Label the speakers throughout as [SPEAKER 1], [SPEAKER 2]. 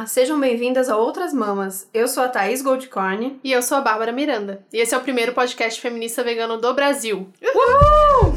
[SPEAKER 1] Olá, sejam bem-vindas a Outras Mamas. Eu sou a Thaís Goldcorn.
[SPEAKER 2] E eu sou a Bárbara Miranda. E esse é o primeiro podcast feminista vegano do Brasil.
[SPEAKER 1] Uhul!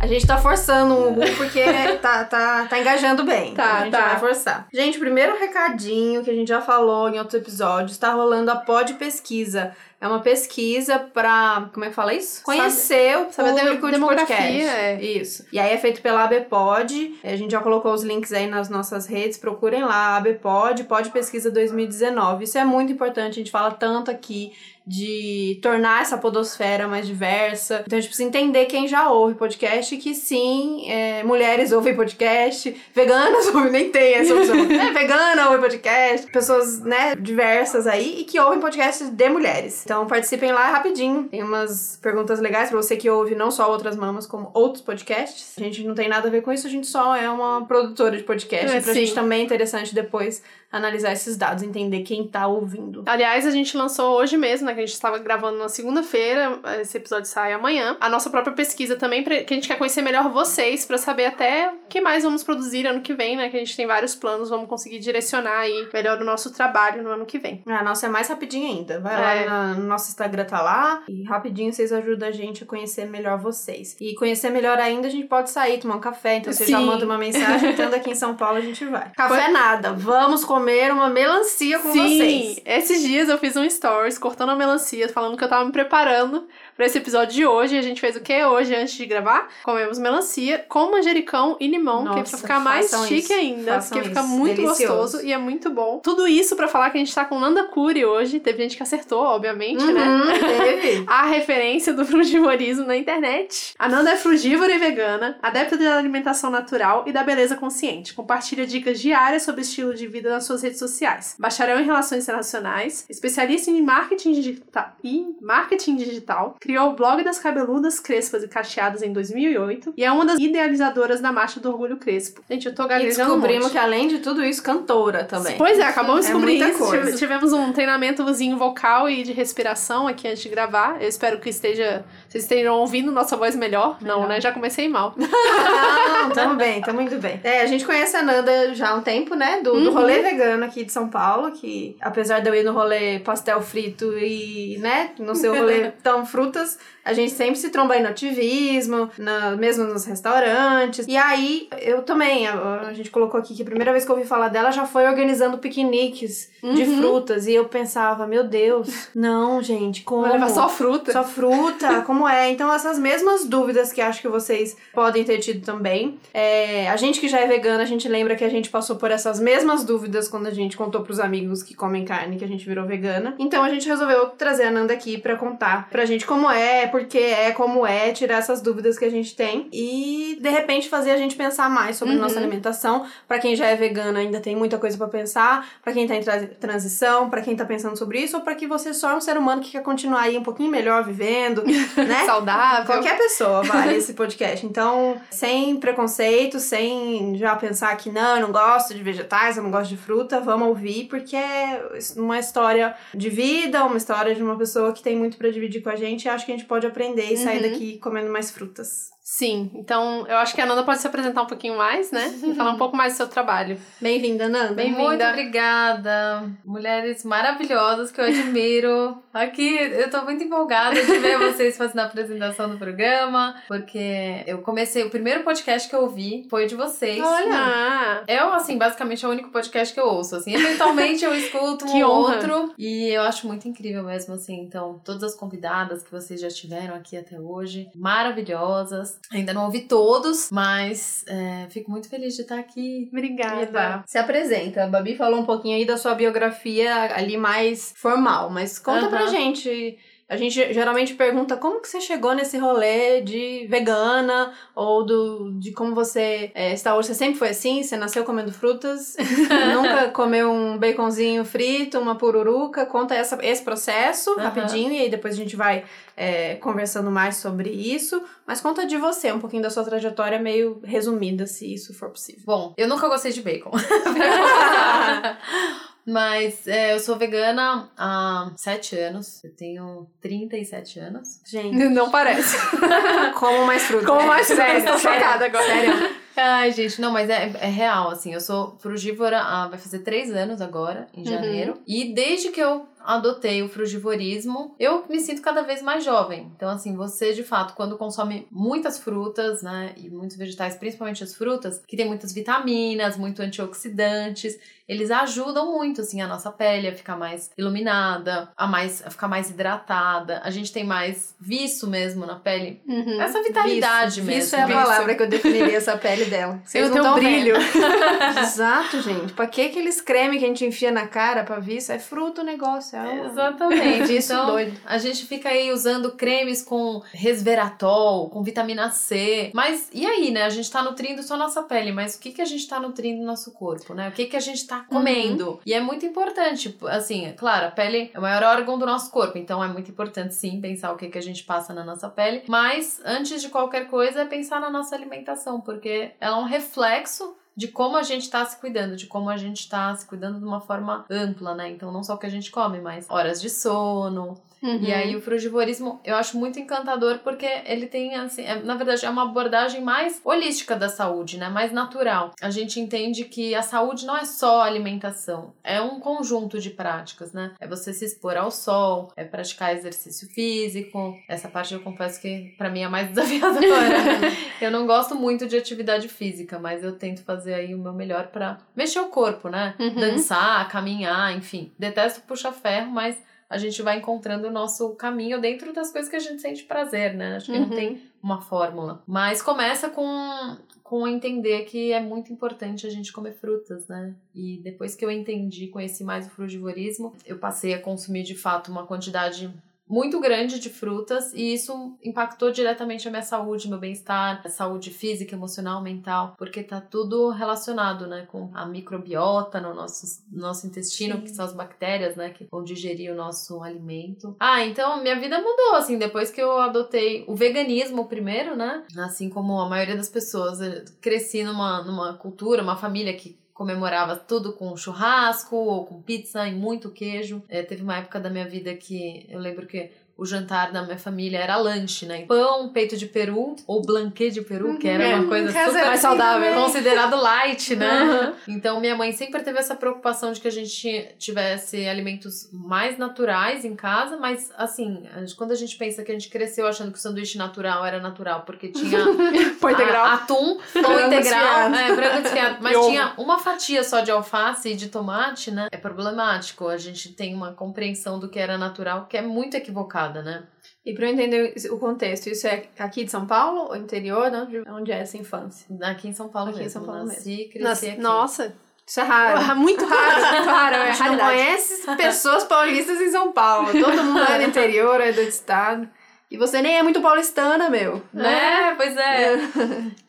[SPEAKER 1] A gente tá forçando um uhul porque tá, tá, tá engajando bem.
[SPEAKER 2] Tá,
[SPEAKER 1] então a gente
[SPEAKER 2] tá.
[SPEAKER 1] vai forçar. Gente, primeiro recadinho que a gente já falou em outros episódios, tá rolando a Pod Pesquisa. É uma pesquisa pra. Como é que fala isso? Conhecer o
[SPEAKER 2] saber a
[SPEAKER 1] público de podcast.
[SPEAKER 2] é.
[SPEAKER 1] Isso. E aí é feito pela ABPod. A gente já colocou os links aí nas nossas redes. Procurem lá, ABPod, Pod Pesquisa 2019. Isso é muito importante. A gente fala tanto aqui de tornar essa podosfera mais diversa. Então a gente precisa entender quem já ouve podcast e que sim, é, mulheres ouvem podcast, veganas ouvem, nem tem essa opção. é, vegana ouve podcast, pessoas, né, diversas aí e que ouvem podcasts de mulheres. Então participem lá rapidinho. Tem umas perguntas legais pra você que ouve não só outras mamas, como outros podcasts. A gente não tem nada a ver com isso, a gente só é uma produtora de podcast.
[SPEAKER 2] É,
[SPEAKER 1] pra
[SPEAKER 2] sim.
[SPEAKER 1] gente também é interessante depois analisar esses dados, entender quem tá ouvindo.
[SPEAKER 2] Aliás, a gente lançou hoje mesmo, né? Que a gente estava gravando na segunda-feira. Esse episódio sai amanhã. A nossa própria pesquisa também, pra- que a gente quer conhecer melhor vocês, pra saber até o que mais vamos produzir ano que vem, né? Que a gente tem vários planos, vamos conseguir direcionar aí melhor o nosso trabalho no ano que vem.
[SPEAKER 1] A nossa é mais rapidinho ainda. Vai
[SPEAKER 2] É.
[SPEAKER 1] lá na- no nosso Instagram, tá lá. E rapidinho vocês ajudam a gente a conhecer melhor vocês. E conhecer melhor ainda, a gente pode sair, tomar um café. Então você já manda uma mensagem. Estando aqui em São Paulo, a gente vai. Café nada. Vamos comer uma melancia com
[SPEAKER 2] Sim,
[SPEAKER 1] vocês.
[SPEAKER 2] esses dias eu fiz um stories cortando a melancia, falando que eu tava me preparando pra esse episódio de hoje. A gente fez o que hoje antes de gravar? Comemos melancia com manjericão e limão, que é pra
[SPEAKER 1] Nossa,
[SPEAKER 2] ficar mais chique
[SPEAKER 1] isso,
[SPEAKER 2] ainda, porque fica
[SPEAKER 1] isso.
[SPEAKER 2] muito
[SPEAKER 1] Delicioso.
[SPEAKER 2] gostoso e é muito bom. Tudo isso pra falar que a gente tá com Nanda Curi hoje. Teve gente que acertou, obviamente, né?
[SPEAKER 1] Uhum, teve.
[SPEAKER 2] A referência do frugivorismo na internet. A Nanda é frugívora e vegana, adepta da alimentação natural e da beleza consciente. Compartilha dicas diárias sobre estilo de vida nas suas redes sociais. Bacharel em Relações Internacionais, especialista em marketing digital, em marketing digital, criou o blog das cabeludas crespas e cacheadas em 2008 e é uma das idealizadoras da Marcha do Orgulho Crespo. Gente, eu tô
[SPEAKER 1] E
[SPEAKER 2] gaguejando um
[SPEAKER 1] descobrimos
[SPEAKER 2] monte.
[SPEAKER 1] que, além de tudo isso, cantora também.
[SPEAKER 2] Pois é, acabamos de
[SPEAKER 1] É
[SPEAKER 2] descobrir
[SPEAKER 1] muita
[SPEAKER 2] isso.
[SPEAKER 1] coisa.
[SPEAKER 2] Tive- Tivemos um treinamentozinho vocal e de respiração aqui antes de gravar. Eu espero que esteja, vocês estejam ouvindo nossa voz melhor. Não,
[SPEAKER 1] Melhor.
[SPEAKER 2] né? Já comecei mal.
[SPEAKER 1] Não, tamo bem, tamo indo bem. É, a gente conhece a Nanda já há um tempo, né? Do, do
[SPEAKER 2] Uhum.
[SPEAKER 1] rolê vegano aqui de São Paulo, que apesar de eu ir no rolê pastel frito e, né, no seu rolê tão frutas, a gente sempre se tromba aí no ativismo, na- mesmo nos restaurantes. E aí, eu também, a, a gente colocou aqui que a primeira vez que eu ouvi falar dela já foi organizando piqueniques de
[SPEAKER 2] Uhum.
[SPEAKER 1] frutas. E eu pensava, meu Deus, não, gente, como?
[SPEAKER 2] Vai levar só fruta.
[SPEAKER 1] Só fruta, como é? Então, essas mesmas dúvidas que acho que vocês podem ter tido também. É, a gente que já é vegana, a gente lembra que a gente passou por essas mesmas dúvidas quando a gente contou pros amigos que comem carne que a gente virou vegana. Então, a gente resolveu trazer a Nanda aqui pra contar pra gente como é, por que é, como é, tirar essas dúvidas que a gente tem e, de repente, fazer a gente pensar mais sobre
[SPEAKER 2] Uhum.
[SPEAKER 1] nossa alimentação. Pra quem já é vegana, ainda tem muita coisa pra pensar. Pra quem tá em tra- transição, pra quem tá pensando sobre isso, ou pra que você só é um ser humano que quer continuar aí um pouquinho melhor vivendo, né?
[SPEAKER 2] Saudável.
[SPEAKER 1] Qualquer pessoa vale esse podcast. Então, sem preconceito, sem já pensar que não, eu não gosto de vegetais, eu não gosto de fruta, vamos ouvir, porque é uma história de vida, uma história de uma pessoa que tem muito pra dividir com a gente acho que a gente pode aprender e sair
[SPEAKER 2] Uhum.
[SPEAKER 1] daqui comendo mais frutas.
[SPEAKER 2] Sim, então eu acho que a Nanda pode se apresentar um pouquinho mais, né? E falar um pouco mais do seu trabalho.
[SPEAKER 1] Bem-vinda, Nanda.
[SPEAKER 2] Bem-vinda.
[SPEAKER 3] Muito obrigada. Mulheres maravilhosas que eu admiro. Aqui eu tô muito empolgada de ver vocês fazendo a apresentação do programa, porque eu comecei, o primeiro podcast que eu ouvi foi o de vocês.
[SPEAKER 2] Olha!
[SPEAKER 3] É, assim, basicamente é o único podcast que eu ouço, assim. Eventualmente eu escuto
[SPEAKER 2] Que
[SPEAKER 3] um
[SPEAKER 2] honra.
[SPEAKER 3] outro. E eu acho muito incrível mesmo, assim. Então, todas as convidadas que vocês já tiveram aqui até hoje, maravilhosas. Ainda não ouvi todos, mas é, fico muito feliz de estar aqui.
[SPEAKER 2] Obrigada.
[SPEAKER 1] Se apresenta. A Babi falou um pouquinho aí da sua biografia ali mais formal, mas conta pra
[SPEAKER 3] Aham.
[SPEAKER 1] gente. A gente geralmente pergunta como que você chegou nesse rolê de vegana ou do, de como você é, está hoje. Você sempre foi assim? Você nasceu comendo frutas? nunca comeu um baconzinho frito, uma pururuca? Conta essa, esse processo
[SPEAKER 3] Aham.
[SPEAKER 1] rapidinho e aí depois a gente vai é, conversando mais sobre isso. Mas conta de você, um pouquinho da sua trajetória meio resumida, se isso for possível.
[SPEAKER 3] Bom, eu nunca gostei de bacon. Mas é, eu sou vegana há 7 anos. Eu tenho 37 anos.
[SPEAKER 1] Gente,
[SPEAKER 2] Não parece.
[SPEAKER 1] como mais fruta.
[SPEAKER 2] Como mais fruta,
[SPEAKER 1] sério,
[SPEAKER 2] tô
[SPEAKER 1] sério,
[SPEAKER 2] chocada agora.
[SPEAKER 1] Sério.
[SPEAKER 3] Ai, gente, não, mas é, é real, assim. Eu sou frugívora há, vai fazer 3 anos agora, em janeiro. E desde que eu adotei o frugivorismo, eu me sinto cada vez mais jovem. Então, assim, você de fato, quando consome muitas frutas, né, e muitos vegetais, principalmente as frutas, que tem muitas vitaminas, muito antioxidantes, eles ajudam muito, assim, a nossa pele a ficar mais iluminada, a, mais, a ficar mais hidratada. A gente tem mais viço mesmo na pele.
[SPEAKER 2] Uhum.
[SPEAKER 3] Essa vitalidade
[SPEAKER 1] Viço.
[SPEAKER 3] mesmo.
[SPEAKER 1] Viço é a palavra que eu definiria essa pele dela. Vocês
[SPEAKER 2] Eu
[SPEAKER 1] não
[SPEAKER 2] tenho
[SPEAKER 1] tão
[SPEAKER 2] brilho.
[SPEAKER 1] Exato, gente. Pra que aqueles creme que a gente enfia na cara pra viço? É fruto o negócio.
[SPEAKER 3] Exatamente.
[SPEAKER 1] Viço
[SPEAKER 3] então,
[SPEAKER 1] doido.
[SPEAKER 3] a gente fica aí usando cremes com resveratrol, com vitamina C. Mas e aí, né? A gente tá nutrindo só nossa pele, mas o que, que a gente tá nutrindo no nosso corpo, né? O que, que a gente tá comendo? E é muito importante, assim, é claro, a pele é o maior órgão do nosso corpo, então é muito importante sim pensar o que, que a gente passa na nossa pele. Mas antes de qualquer coisa, é pensar na nossa alimentação, porque ela é um reflexo de como a gente tá se cuidando, de como a gente tá se cuidando de uma forma ampla, né? Então, não só o que a gente come, mas horas de sono.
[SPEAKER 2] Uhum.
[SPEAKER 3] E aí, o frugivorismo eu acho muito encantador porque ele tem, assim, é- na verdade, é uma abordagem mais holística da saúde, né? Mais natural. A gente entende que a saúde não é só alimentação, é um conjunto de práticas, né? É você se expor ao sol, é praticar exercício físico. Essa parte eu confesso que pra mim é mais desafiadora. Eu não gosto muito de atividade física, mas eu tento fazer aí o meu melhor pra mexer o corpo, né?
[SPEAKER 2] Uhum.
[SPEAKER 3] Dançar, caminhar, enfim. Detesto puxar ferro, mas a gente vai encontrando o nosso caminho dentro das coisas que a gente sente prazer, né? Acho que não
[SPEAKER 2] Uhum.
[SPEAKER 3] tem uma fórmula. Mas começa com, com entender que é muito importante a gente comer frutas, né? E depois que eu entendi, conheci mais o frugivorismo, eu passei a consumir de fato uma quantidade muito grande de frutas e isso impactou diretamente a minha saúde, meu bem-estar, saúde física, emocional, mental, porque tá tudo relacionado, né, com a microbiota no nosso, no nosso intestino,
[SPEAKER 1] Sim.
[SPEAKER 3] que são as bactérias, né, que vão digerir o nosso alimento. Ah, então minha vida mudou, assim, depois que eu adotei o veganismo primeiro, né, assim como a maioria das pessoas, cresci numa, numa cultura, uma família que comemorava tudo com churrasco ou com pizza e muito queijo. É, teve uma época da minha vida que eu lembro que o jantar da minha família era lanche, né? Pão, peito de peru ou blanquê de peru, que era uma
[SPEAKER 2] Uhum.
[SPEAKER 3] coisa super
[SPEAKER 2] mais saudável.
[SPEAKER 3] considerado light, né?
[SPEAKER 2] Uhum.
[SPEAKER 3] Então minha mãe sempre teve essa preocupação de que a gente tivesse alimentos mais naturais em casa, mas assim, quando a gente pensa que a gente cresceu achando que o sanduíche natural era natural porque tinha
[SPEAKER 2] Põe integral.
[SPEAKER 3] a- atum, pão integral, é, desfiado, mas
[SPEAKER 2] E ovo.
[SPEAKER 3] tinha uma fatia só de alface e de tomate, né? É problemático. A gente tem uma compreensão do que era natural que é muito equivocada, né?
[SPEAKER 1] E pra eu entender o contexto, isso é aqui de São Paulo ou interior? Onde, onde é essa infância?
[SPEAKER 3] Aqui em São Paulo
[SPEAKER 1] Aqui em
[SPEAKER 3] mesmo.
[SPEAKER 1] São Paulo
[SPEAKER 3] Nasci e cresci
[SPEAKER 2] Nossa,
[SPEAKER 3] aqui.
[SPEAKER 2] nossa.
[SPEAKER 1] Isso é raro.
[SPEAKER 2] Muito raro, muito raro.
[SPEAKER 1] A
[SPEAKER 2] É
[SPEAKER 1] gente não conhece pessoas paulistas em São Paulo. Todo mundo é do interior, é do estado. E você nem é muito paulistana, meu.
[SPEAKER 3] Né? Pois é.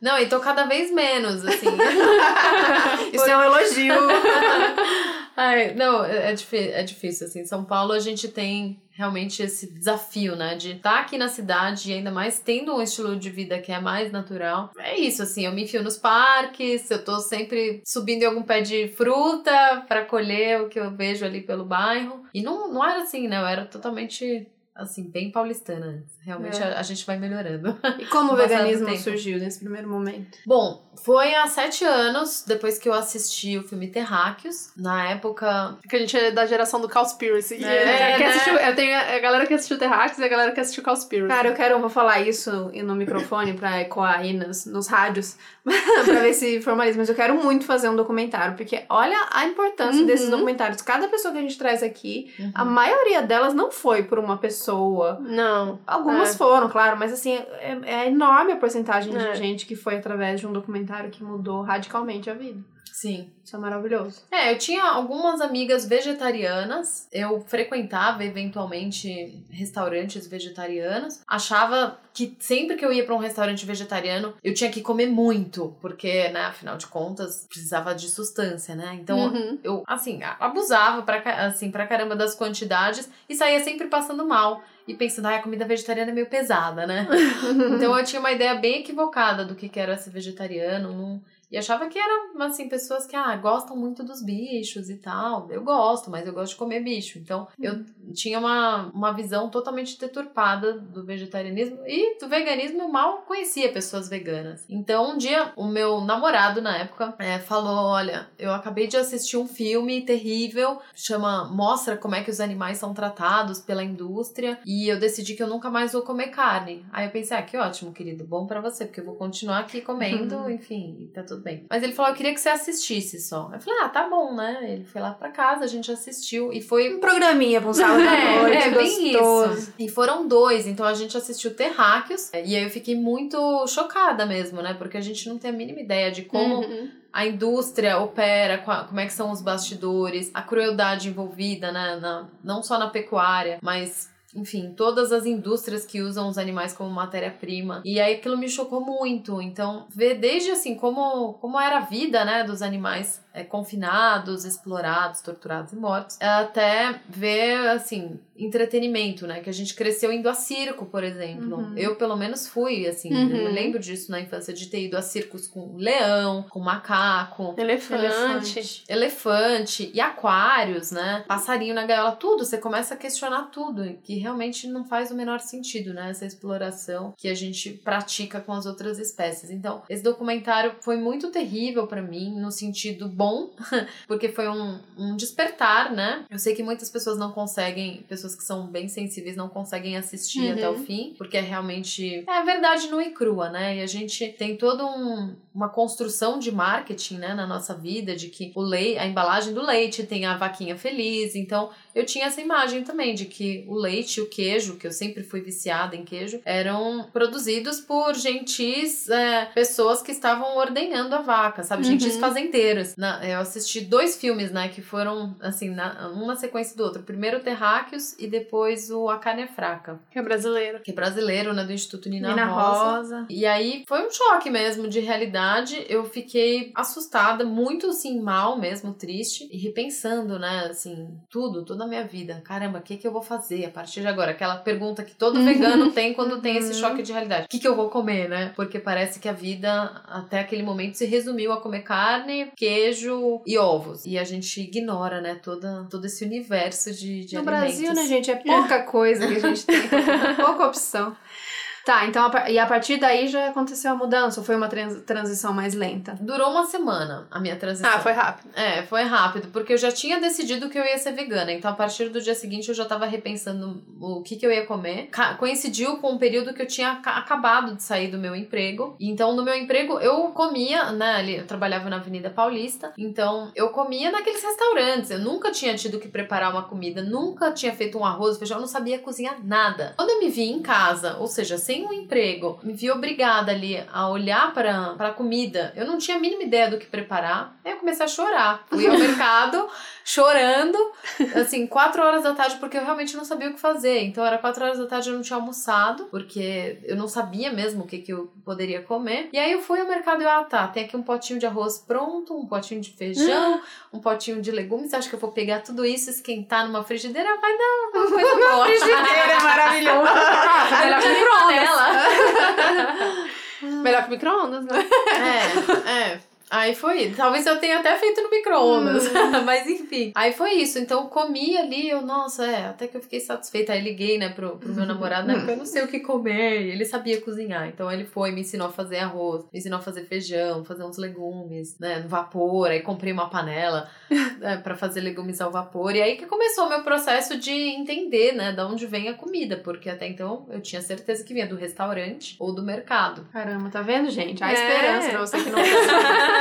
[SPEAKER 3] Não, e tô cada vez menos, assim.
[SPEAKER 1] Isso é um elogio.
[SPEAKER 3] Ai, não, é, é, é difícil, assim. São Paulo a gente tem realmente esse desafio, né? De estar aqui na cidade e ainda mais tendo um estilo de vida que é mais natural. É isso, assim, eu me enfio nos parques, eu tô sempre subindo em algum pé de fruta pra colher o que eu vejo ali pelo bairro. E não, não era assim, né? Eu era totalmente, assim, bem paulistana. Realmente
[SPEAKER 1] É.
[SPEAKER 3] a, a gente vai melhorando.
[SPEAKER 1] E como o veganismo surgiu nesse primeiro momento?
[SPEAKER 3] Bom, foi há sete anos, depois que eu assisti o filme Terráqueos. Na época,
[SPEAKER 2] Porque a gente é da geração do Cowspiracy. E
[SPEAKER 3] É,
[SPEAKER 2] quem
[SPEAKER 3] né?
[SPEAKER 2] assistiu, eu tenho a galera que assistiu Terrax e a galera que assistiu Cowspiracy.
[SPEAKER 1] Cara, eu quero, vou falar isso no microfone pra ecoar aí nos, nos rádios, pra ver se formaliza. Mas eu quero muito fazer um documentário, porque olha a importância
[SPEAKER 2] Uhum.
[SPEAKER 1] desses documentários. Cada pessoa que a gente traz aqui,
[SPEAKER 3] Uhum.
[SPEAKER 1] a maioria delas não foi por uma pessoa.
[SPEAKER 2] Não.
[SPEAKER 1] Algumas
[SPEAKER 2] É.
[SPEAKER 1] foram, claro, mas assim, é, é enorme a porcentagem
[SPEAKER 2] É.
[SPEAKER 1] de gente que foi através de um documentário que mudou radicalmente a vida.
[SPEAKER 3] Sim.
[SPEAKER 1] Isso é maravilhoso.
[SPEAKER 3] É, eu tinha algumas amigas vegetarianas, eu frequentava eventualmente restaurantes vegetarianos, achava que sempre que eu ia pra um restaurante vegetariano, eu tinha que comer muito, porque, né, afinal de contas, precisava de sustância, né? Então,
[SPEAKER 2] Uhum.
[SPEAKER 3] eu, assim, abusava pra, assim, pra caramba das quantidades e saía sempre passando mal. E pensando, ah, a comida vegetariana é meio pesada, né? então eu tinha uma ideia bem equivocada do que que era ser vegetariano. Não, E achava que eram, assim, pessoas que, ah, gostam muito dos bichos e tal. Eu gosto, mas eu gosto de comer bicho. Então, eu
[SPEAKER 2] Uhum.
[SPEAKER 3] tinha uma, uma visão totalmente deturpada do vegetarianismo e do veganismo. Eu mal conhecia pessoas veganas. Então, um dia, o meu namorado, na época, é, falou, olha, eu acabei de assistir um filme terrível, chama Mostra como é que os animais são tratados pela indústria e eu decidi que eu nunca mais vou comer carne. Aí eu pensei, ah, que ótimo, querido, bom pra você, porque eu vou continuar aqui comendo, enfim, e tá tudo bem. Mas ele falou, eu queria que você assistisse só. Eu falei, ah, tá bom, né? Ele foi lá pra casa, a gente assistiu e foi
[SPEAKER 1] Um programinha pra um sábado à
[SPEAKER 3] é,
[SPEAKER 1] noite,
[SPEAKER 3] é
[SPEAKER 1] gostoso.
[SPEAKER 3] isso. E foram dois, então a gente assistiu Terráqueos, e aí eu fiquei muito chocada mesmo, né? Porque a gente não tem a mínima ideia de como
[SPEAKER 2] Uhum.
[SPEAKER 3] a indústria opera, como é que são os bastidores, a crueldade envolvida, né? Na, não só na pecuária, mas. Enfim, todas as indústrias que usam os animais como matéria-prima. E aí aquilo me chocou muito. Então, ver desde assim como, como era a vida, né, dos animais é, confinados, explorados, torturados e mortos, até ver, assim, entretenimento, né? Que a gente cresceu indo a circo, por exemplo.
[SPEAKER 1] Uhum.
[SPEAKER 3] Eu, pelo menos, fui, assim,
[SPEAKER 2] Uhum.
[SPEAKER 3] eu me lembro disso na infância, de ter ido a circos com leão, com macaco,
[SPEAKER 2] Elefante.
[SPEAKER 3] elefante e aquários, né? Passarinho na gaiola, tudo. Você começa a questionar tudo, que realmente não faz o menor sentido, né? Essa exploração que a gente pratica com as outras espécies. Então, esse documentário foi muito terrível pra mim, no sentido bom, porque foi um, um despertar, né? Eu sei que muitas pessoas não conseguem, pessoas que são bem sensíveis não conseguem assistir
[SPEAKER 2] Uhum.
[SPEAKER 3] até o fim, porque é realmente é a verdade nua e crua, né? E a gente tem toda um, uma construção de marketing, né, na nossa vida, de que o leite, a embalagem do leite tem a vaquinha feliz. Então, eu tinha essa imagem também de que o leite e o queijo, que eu sempre fui viciada em queijo, eram produzidos por gentis é, pessoas que estavam ordenhando a vaca, sabe? Gentis
[SPEAKER 2] Uhum.
[SPEAKER 3] fazendeiros. Na- eu assisti dois filmes, né, que foram, assim, na, um na sequência do outro. Primeiro o Terráqueos e depois o A Carne é Fraca,
[SPEAKER 2] Que é brasileiro.
[SPEAKER 3] que é brasileiro, né, do Instituto Nina,
[SPEAKER 1] Nina
[SPEAKER 3] Rosa.
[SPEAKER 1] Rosa.
[SPEAKER 3] E aí foi um choque mesmo de realidade. Eu fiquei assustada, muito assim, mal mesmo, triste. E repensando, né, assim, tudo, toda a minha vida. Caramba, o que que eu vou fazer a partir de agora? Aquela pergunta que todo vegano tem quando tem esse choque de realidade. O que que eu vou comer, né? Porque parece que a vida, até aquele momento, se resumiu a comer carne, queijo e ovos. E a gente ignora, né, toda, todo esse universo de, de
[SPEAKER 1] No
[SPEAKER 3] alimentos.
[SPEAKER 1] Brasil, né, gente, é pouca coisa que a gente tem. pouca opção. Tá, então, a e a partir daí já aconteceu a mudança? Ou foi uma trans- transição mais lenta?
[SPEAKER 3] Durou uma semana a minha transição.
[SPEAKER 2] Ah, foi rápido.
[SPEAKER 3] É, foi rápido, porque eu já tinha decidido que eu ia ser vegana. Então, a partir do dia seguinte, eu já tava repensando o que, que eu ia comer. Coincidiu com o período que eu tinha aca- acabado de sair do meu emprego. Então, no meu emprego, eu comia, né? Ali, eu trabalhava na Avenida Paulista. Então, eu comia naqueles restaurantes. Eu nunca tinha tido que preparar uma comida, nunca tinha feito um arroz, feijão, eu não sabia cozinhar nada. Quando eu me vi em casa, ou seja, sem um emprego, me vi obrigada ali a olhar para a comida. Eu não tinha a mínima ideia do que preparar. Aí eu comecei a chorar. Fui ao mercado chorando, assim, quatro horas da tarde, porque eu realmente não sabia o que fazer. Então era quatro horas da tarde eu não tinha almoçado, porque eu não sabia mesmo o que, que eu poderia comer. E aí eu fui ao mercado e ah, tá, tem aqui um potinho de arroz pronto, um potinho de feijão, um potinho de legumes. Acho que eu vou pegar tudo isso, esquentar numa frigideira, vai dar uma coisa boa.
[SPEAKER 1] Frigideira é maravilhoso.
[SPEAKER 2] Ah, melhor que micro-ondas.
[SPEAKER 3] Panela.
[SPEAKER 2] Melhor que micro-ondas, né?
[SPEAKER 3] É, é. Aí foi. Talvez eu tenha até feito no micro-ondas. Mas enfim. Aí foi isso. Então eu comi ali, eu, nossa, é, até que eu fiquei satisfeita. Aí liguei, né, pro, pro meu namorado, né? Porque eu não sei o que comer. E ele sabia cozinhar. Então ele foi, me ensinou a fazer arroz, me ensinou a fazer feijão, fazer uns legumes, né, no vapor. Aí comprei uma panela né, para fazer legumes ao vapor. E aí que começou o meu processo de entender, né, de onde vem a comida. Porque até então eu tinha certeza que vinha do restaurante ou do mercado.
[SPEAKER 1] Caramba, tá vendo, gente? Há
[SPEAKER 2] É.
[SPEAKER 1] esperança pra você que não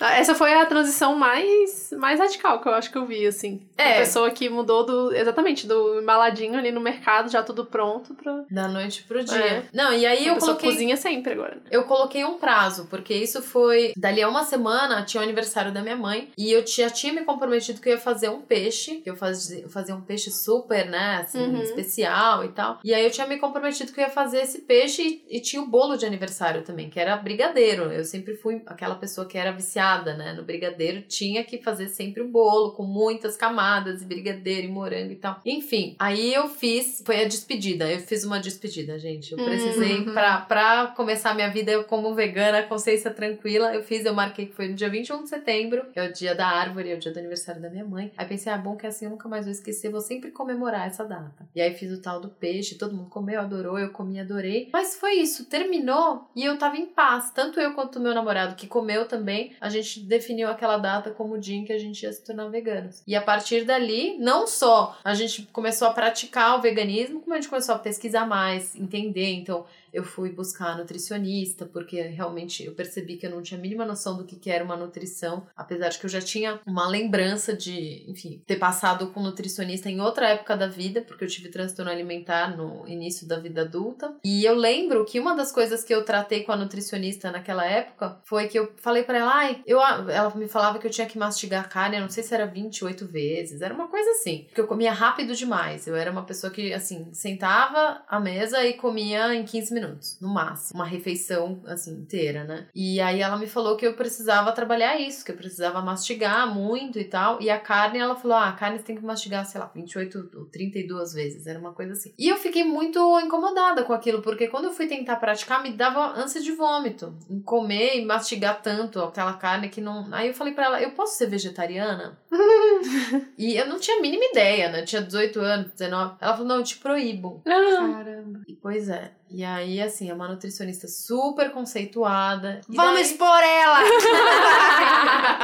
[SPEAKER 2] Essa foi a transição mais, mais radical que eu acho que eu vi, assim.
[SPEAKER 3] É.
[SPEAKER 2] A pessoa que mudou do. Exatamente, do embaladinho ali no mercado, já tudo pronto pra.
[SPEAKER 3] Da noite pro dia.
[SPEAKER 2] É.
[SPEAKER 3] Não, e aí
[SPEAKER 2] a
[SPEAKER 3] eu coloquei.
[SPEAKER 2] cozinha sempre agora. né?
[SPEAKER 3] Eu coloquei um prazo, porque isso foi. Dali a uma semana tinha o aniversário da minha mãe. E eu já tinha me comprometido que eu ia fazer um peixe. Que eu fazia, fazia um peixe super, né? Assim,
[SPEAKER 2] Uhum.
[SPEAKER 3] especial e tal. E aí eu tinha me comprometido que eu ia fazer esse peixe e, e tinha o bolo de aniversário também, que era brigadeiro. Eu sempre fui aquela pessoa que era viciada né? No brigadeiro tinha que fazer sempre o bolo com muitas camadas, e brigadeiro e morango e tal. Enfim, aí eu fiz, foi a despedida. Eu fiz uma despedida, gente. Eu precisei,
[SPEAKER 1] Uhum.
[SPEAKER 3] pra, pra começar minha vida eu como vegana, consciência tranquila, eu fiz, eu marquei que foi no dia 21 de setembro, que é o dia da árvore, é o dia do aniversário da minha mãe. Aí pensei, ah, bom que assim eu nunca mais vou esquecer, vou sempre comemorar essa data. E aí fiz o tal do peixe, todo mundo comeu, adorou, eu comi, adorei. Mas foi isso, terminou e eu tava em paz. Tanto eu quanto o meu namorado, que comeu também, a gente definiu aquela data como o dia em que a gente ia se tornar veganos. E a partir dali, não só a gente começou a praticar o veganismo, como a gente começou a pesquisar mais, entender. Então, eu fui buscar nutricionista, porque realmente eu percebi que eu não tinha a mínima noção do que, que era uma nutrição, apesar de que eu já tinha uma lembrança de, enfim, ter passado com nutricionista em outra época da vida, porque eu tive transtorno alimentar no início da vida adulta. E eu lembro que uma das coisas que eu tratei com a nutricionista naquela época foi que eu falei para ela, ai, eu, ela me falava que eu tinha que mastigar carne, eu não sei se era 28 vezes, era uma coisa assim, porque eu comia rápido demais. Eu era uma pessoa que, assim, sentava à mesa e comia em 15 minutos, no máximo. Uma refeição, assim, inteira, né? E aí ela me falou que eu precisava trabalhar isso, que eu precisava mastigar muito e tal. E a carne, ela falou: ah, a carne você tem que mastigar, sei lá, 28 ou 32 vezes. Era uma coisa assim. E eu fiquei muito incomodada com aquilo, porque quando eu fui tentar praticar, me dava ânsia de vômito. Em comer e mastigar tanto aquela carne que não. Aí eu falei pra ela: eu posso ser vegetariana? e eu não tinha a mínima ideia, né? Eu tinha 18 anos, 19. Ela falou: não, eu te proíbo.
[SPEAKER 2] Caramba.
[SPEAKER 3] E, pois é. E aí, assim, é uma nutricionista super conceituada. E
[SPEAKER 1] Vamos
[SPEAKER 3] daí-
[SPEAKER 1] expor ela!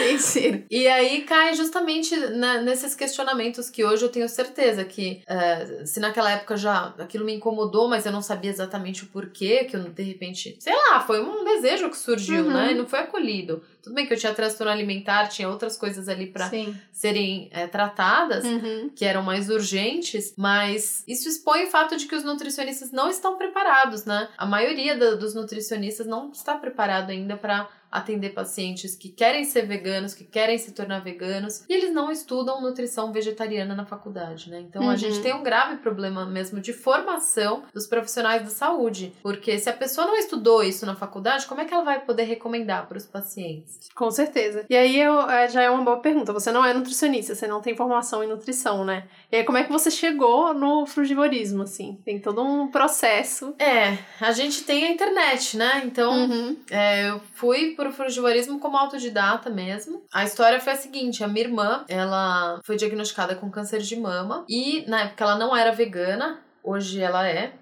[SPEAKER 1] Mentira.
[SPEAKER 3] E aí cai justamente na- nesses questionamentos que hoje eu tenho certeza que é, se naquela época já aquilo me incomodou, mas eu não sabia exatamente o porquê, que eu de repente, sei lá, foi um desejo que surgiu,
[SPEAKER 1] Uhum.
[SPEAKER 3] né? E não foi acolhido. Tudo bem que eu tinha transtorno alimentar, tinha outras coisas ali
[SPEAKER 1] Sim.
[SPEAKER 3] serem é, tratadas.
[SPEAKER 1] Uhum.
[SPEAKER 3] que eram mais urgentes, mas isso expõe o fato de que os nutricionistas não estão preparados, né? A maioria dos nutricionistas não está preparado ainda para atender pacientes que querem ser veganos, que querem se tornar veganos, e eles não estudam nutrição vegetariana na faculdade, né? Então a
[SPEAKER 1] Uhum.
[SPEAKER 3] gente tem um grave problema mesmo de formação dos profissionais da saúde, porque se a pessoa não estudou isso na faculdade, como é que ela vai poder recomendar para os pacientes?
[SPEAKER 2] Com certeza. E aí eu, é, já é uma boa pergunta. Você não é nutricionista, você não tem formação em nutrição, né? E aí como é que você chegou no frugivorismo, assim? Tem todo um processo.
[SPEAKER 3] É, a gente tem a internet, né? Então,
[SPEAKER 1] Uhum.
[SPEAKER 3] É, eu fui pro frugivorismo como autodidata mesmo. A história foi a seguinte: a minha irmã, ela foi diagnosticada com câncer de mama e na época ela não era vegana, hoje ela é.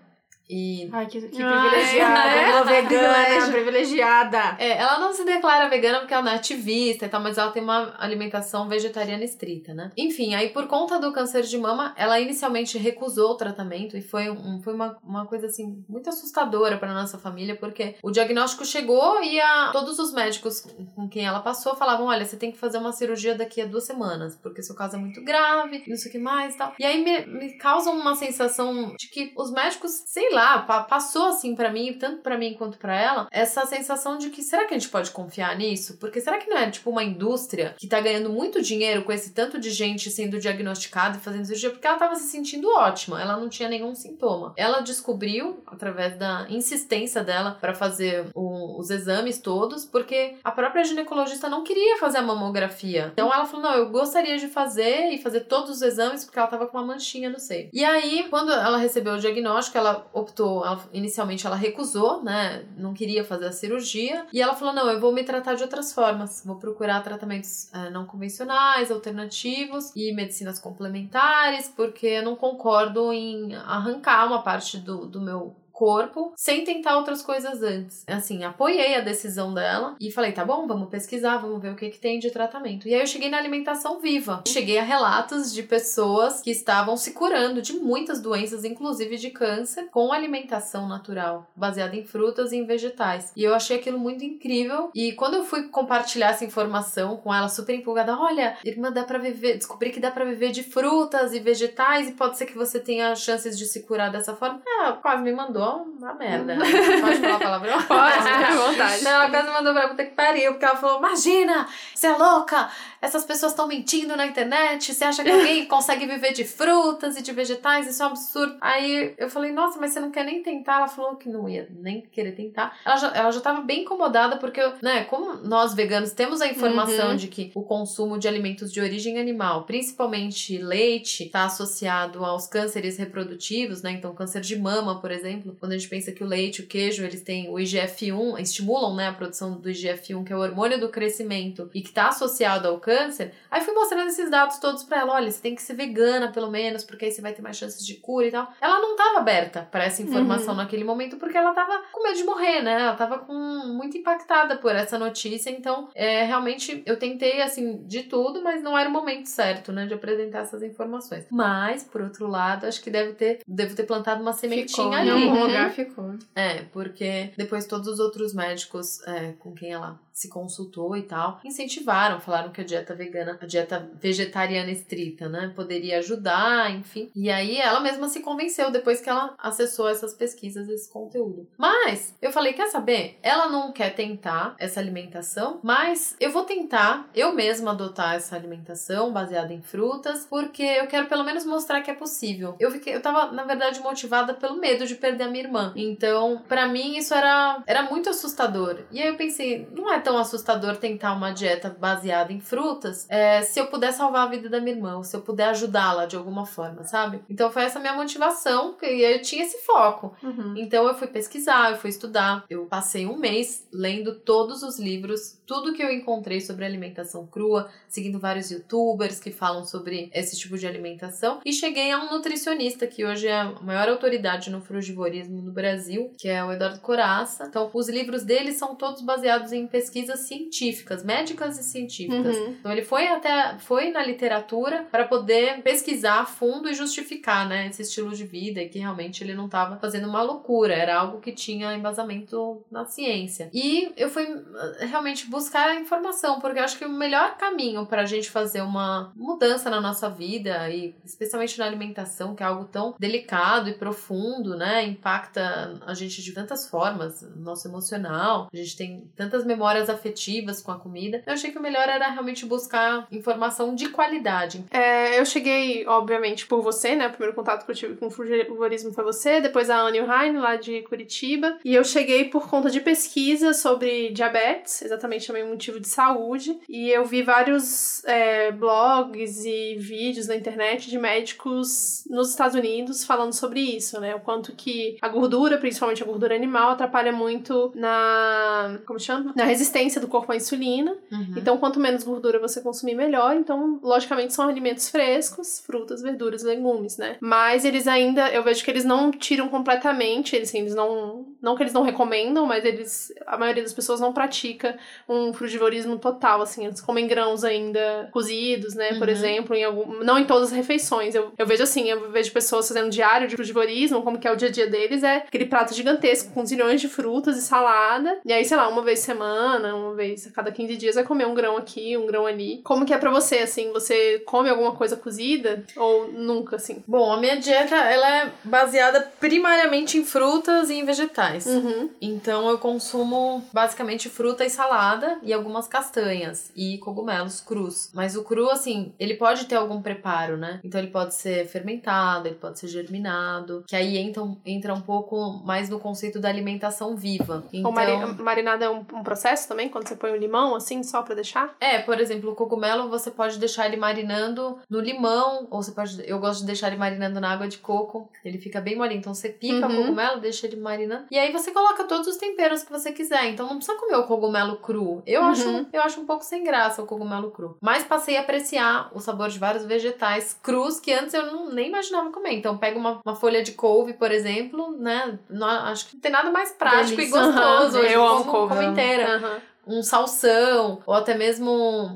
[SPEAKER 3] E
[SPEAKER 1] Ai, que, que
[SPEAKER 2] Ah,
[SPEAKER 1] privilegiada.
[SPEAKER 2] é?
[SPEAKER 1] Ela vegana, privilegiada.
[SPEAKER 3] é, ela não se declara vegana porque ela não é ativista e tal, mas ela tem uma alimentação vegetariana estrita, né? Enfim, aí por conta do câncer de mama, ela inicialmente recusou o tratamento e foi, um, foi uma, uma coisa assim muito assustadora para nossa família, porque o diagnóstico chegou e a, todos os médicos com quem ela passou falavam: olha, você tem que fazer uma cirurgia daqui a duas semanas, porque seu caso é muito grave, não sei o que mais e tal. E aí me, me causa uma sensação de que os médicos, sei lá, pa- passou assim para mim, tanto para mim quanto para ela, essa sensação de que será que a gente pode confiar nisso? Porque será que não é tipo uma indústria que tá ganhando muito dinheiro com esse tanto de gente sendo diagnosticada e fazendo cirurgia? Porque ela tava se sentindo ótima, ela não tinha nenhum sintoma. Ela descobriu, através da insistência dela para fazer o- os exames todos, porque a própria ginecologista não queria fazer a mamografia. Então ela falou: não, eu gostaria de fazer e fazer todos os exames, porque ela tava com uma manchinha no seio. E aí, quando ela recebeu o diagnóstico, ela optou, ela- inicialmente ela recusou, né? Não queria fazer a cirurgia. E ela falou: não, eu vou me tratar de outras formas. Vou procurar tratamentos eh, não convencionais, alternativos e medicinas complementares, porque eu não concordo em arrancar uma parte do, do meu corpo sem tentar outras coisas antes. Assim, apoiei a decisão dela e falei, tá bom, vamos pesquisar, vamos ver o que, que tem de tratamento. E aí eu cheguei na alimentação viva. Cheguei a relatos de pessoas que estavam se curando de muitas doenças, inclusive de câncer, com alimentação natural, baseada em frutas e em vegetais. E eu achei aquilo muito incrível. E quando eu fui compartilhar essa informação com ela, super empolgada, olha, irmã, dá pra viver, descobri que dá pra viver de frutas e vegetais e pode ser que você tenha chances de se curar dessa forma. Ela quase me mandou uma merda. Pode falar palavrão?
[SPEAKER 2] Pode, com vantagem.
[SPEAKER 3] Não, ela quase mandou pra puta que pariu, porque ela falou: Imagina, você é louca, essas pessoas estão mentindo na internet, você acha que alguém consegue viver de frutas e de vegetais? Isso é um absurdo. Aí eu falei: Nossa, mas você não quer nem tentar? Ela falou que não ia nem querer tentar. Ela já, ela já tava bem incomodada, porque, né, como nós veganos temos a informação
[SPEAKER 2] Uhum.
[SPEAKER 3] de que o consumo de alimentos de origem animal, principalmente leite, está associado aos cânceres reprodutivos, né? Então, câncer de mama, por exemplo, quando a gente pensa que o leite, o queijo, eles têm o IGF-1, estimulam, né, a produção do IGF-1, que é o hormônio do crescimento e que está associado ao câncer. Aí fui mostrando esses dados todos pra ela, olha, você tem que ser vegana pelo menos, porque aí você vai ter mais chances de cura e tal. Ela não tava aberta para essa informação naquele momento porque ela tava com medo de morrer, né? Ela tava com muito impactada por essa notícia, então, é, realmente eu tentei assim de tudo, mas não era o momento certo, né, de apresentar essas informações. Mas, por outro lado, acho que deve ter, devo ter plantado uma sementinha
[SPEAKER 1] Ficou,
[SPEAKER 3] ali.
[SPEAKER 2] Uhum.
[SPEAKER 1] Lugar ficou.
[SPEAKER 3] É, porque depois todos os outros médicos é, com quem ela se consultou e tal, incentivaram, falaram que a dieta vegana, a dieta vegetariana estrita, né, poderia ajudar, enfim. E aí ela mesma se convenceu depois que ela acessou essas pesquisas, esse conteúdo. Mas eu falei, quer saber? Ela não quer tentar essa alimentação, mas eu vou tentar eu mesma adotar essa alimentação baseada em frutas, porque eu quero pelo menos mostrar que é possível. Eu fiquei, eu tava na verdade motivada pelo medo de perder a minha irmã. Então, pra mim isso era era muito assustador. E aí eu pensei, não é tão assustador tentar uma dieta baseada em frutas, é, se eu puder salvar a vida da minha irmã, se eu puder ajudá-la de alguma forma, sabe? Então foi essa minha motivação, e eu tinha esse foco.
[SPEAKER 2] Uhum.
[SPEAKER 3] Então eu fui pesquisar, eu fui estudar. Eu passei um mês lendo todos os livros, tudo que eu encontrei sobre alimentação crua, seguindo vários youtubers que falam sobre esse tipo de alimentação. E cheguei a um nutricionista que hoje é a maior autoridade no frugivorismo no Brasil, que é o Eduardo Coraça. Então, os livros dele são todos baseados em pesquisas científicas, médicas e científicas.
[SPEAKER 2] Uhum.
[SPEAKER 3] Então ele foi até foi na literatura para poder pesquisar a fundo e justificar, né, esse estilo de vida e que realmente ele não estava fazendo uma loucura, era algo que tinha embasamento na ciência. E eu fui eh, realmente buscar a informação, porque eu acho que o melhor caminho para a gente fazer uma mudança na nossa vida e especialmente na alimentação, que é algo tão delicado e profundo, né, impacta a gente de tantas formas, nosso emocional, a gente tem tantas memórias afetivas com a comida. Eu achei que o melhor era realmente buscar informação de qualidade.
[SPEAKER 2] É, eu cheguei, obviamente, por você, né? O primeiro contato que eu tive com o frugivorismo foi você, depois a Anne Heine, lá de Curitiba. E eu cheguei por conta de pesquisa sobre diabetes, exatamente também um motivo de saúde. E eu vi vários é, blogs e vídeos na internet de médicos nos Estados Unidos falando sobre isso, né? O quanto que a gordura, principalmente a gordura animal, atrapalha muito na. Como chama? Na resistência do corpo à insulina.
[SPEAKER 3] Uhum.
[SPEAKER 2] Então, quanto menos gordura você consumir, melhor. Então, logicamente, são alimentos frescos, frutas, verduras, legumes, né? Mas eles ainda, eu vejo que eles não tiram completamente, eles, assim, eles não. Não que eles não recomendam, mas eles. A maioria das pessoas não pratica um frugivorismo total, assim. Eles comem grãos ainda cozidos, né? Por
[SPEAKER 3] Uhum.
[SPEAKER 2] exemplo, em algum. Não em todas as refeições. Eu, eu vejo assim, eu vejo pessoas fazendo diário de frugivorismo, como que é o dia a dia deles, é aquele prato gigantesco com zilhões de frutas e salada. E aí, sei lá, uma vez semana, uma vez a cada 15 dias vai comer um grão aqui, um grão ali. Como que é pra você, assim? Você come alguma coisa cozida? Ou nunca, assim?
[SPEAKER 3] Bom, a minha dieta ela é baseada primariamente em frutas e em vegetais.
[SPEAKER 2] Uhum.
[SPEAKER 3] Então eu consumo basicamente fruta e salada e algumas castanhas e cogumelos crus. Mas o cru, assim, ele pode ter algum preparo, né? Então ele pode ser fermentado, ele pode ser germinado, que aí entra, um- entra um pouco mais no conceito da alimentação viva. Então,
[SPEAKER 2] Ou mari marinada é um, um processo também? Quando você põe o limão, assim, só pra deixar?
[SPEAKER 3] É, por exemplo, o cogumelo você pode deixar ele marinando no limão, ou você pode. Eu gosto de deixar ele marinando na água de coco. Ele fica bem molinho. Então você pica
[SPEAKER 2] Uhum.
[SPEAKER 3] o cogumelo, deixa ele marinando. E aí você coloca todos os temperos que você quiser. Então não precisa comer o cogumelo cru. Eu,
[SPEAKER 2] Uhum.
[SPEAKER 3] acho, eu acho um pouco sem graça o cogumelo cru. Mas passei a apreciar o sabor de vários vegetais crus que antes eu não, nem imaginava comer. Então pega uma, uma folha de couve, por exemplo, né? Não- acho que não tem nada mais prático
[SPEAKER 1] Delícia.
[SPEAKER 3] e gostoso. Hoje
[SPEAKER 2] eu amo
[SPEAKER 3] como,
[SPEAKER 2] couve.
[SPEAKER 3] como inteira.
[SPEAKER 2] Aham.
[SPEAKER 3] Um salsão, ou até mesmo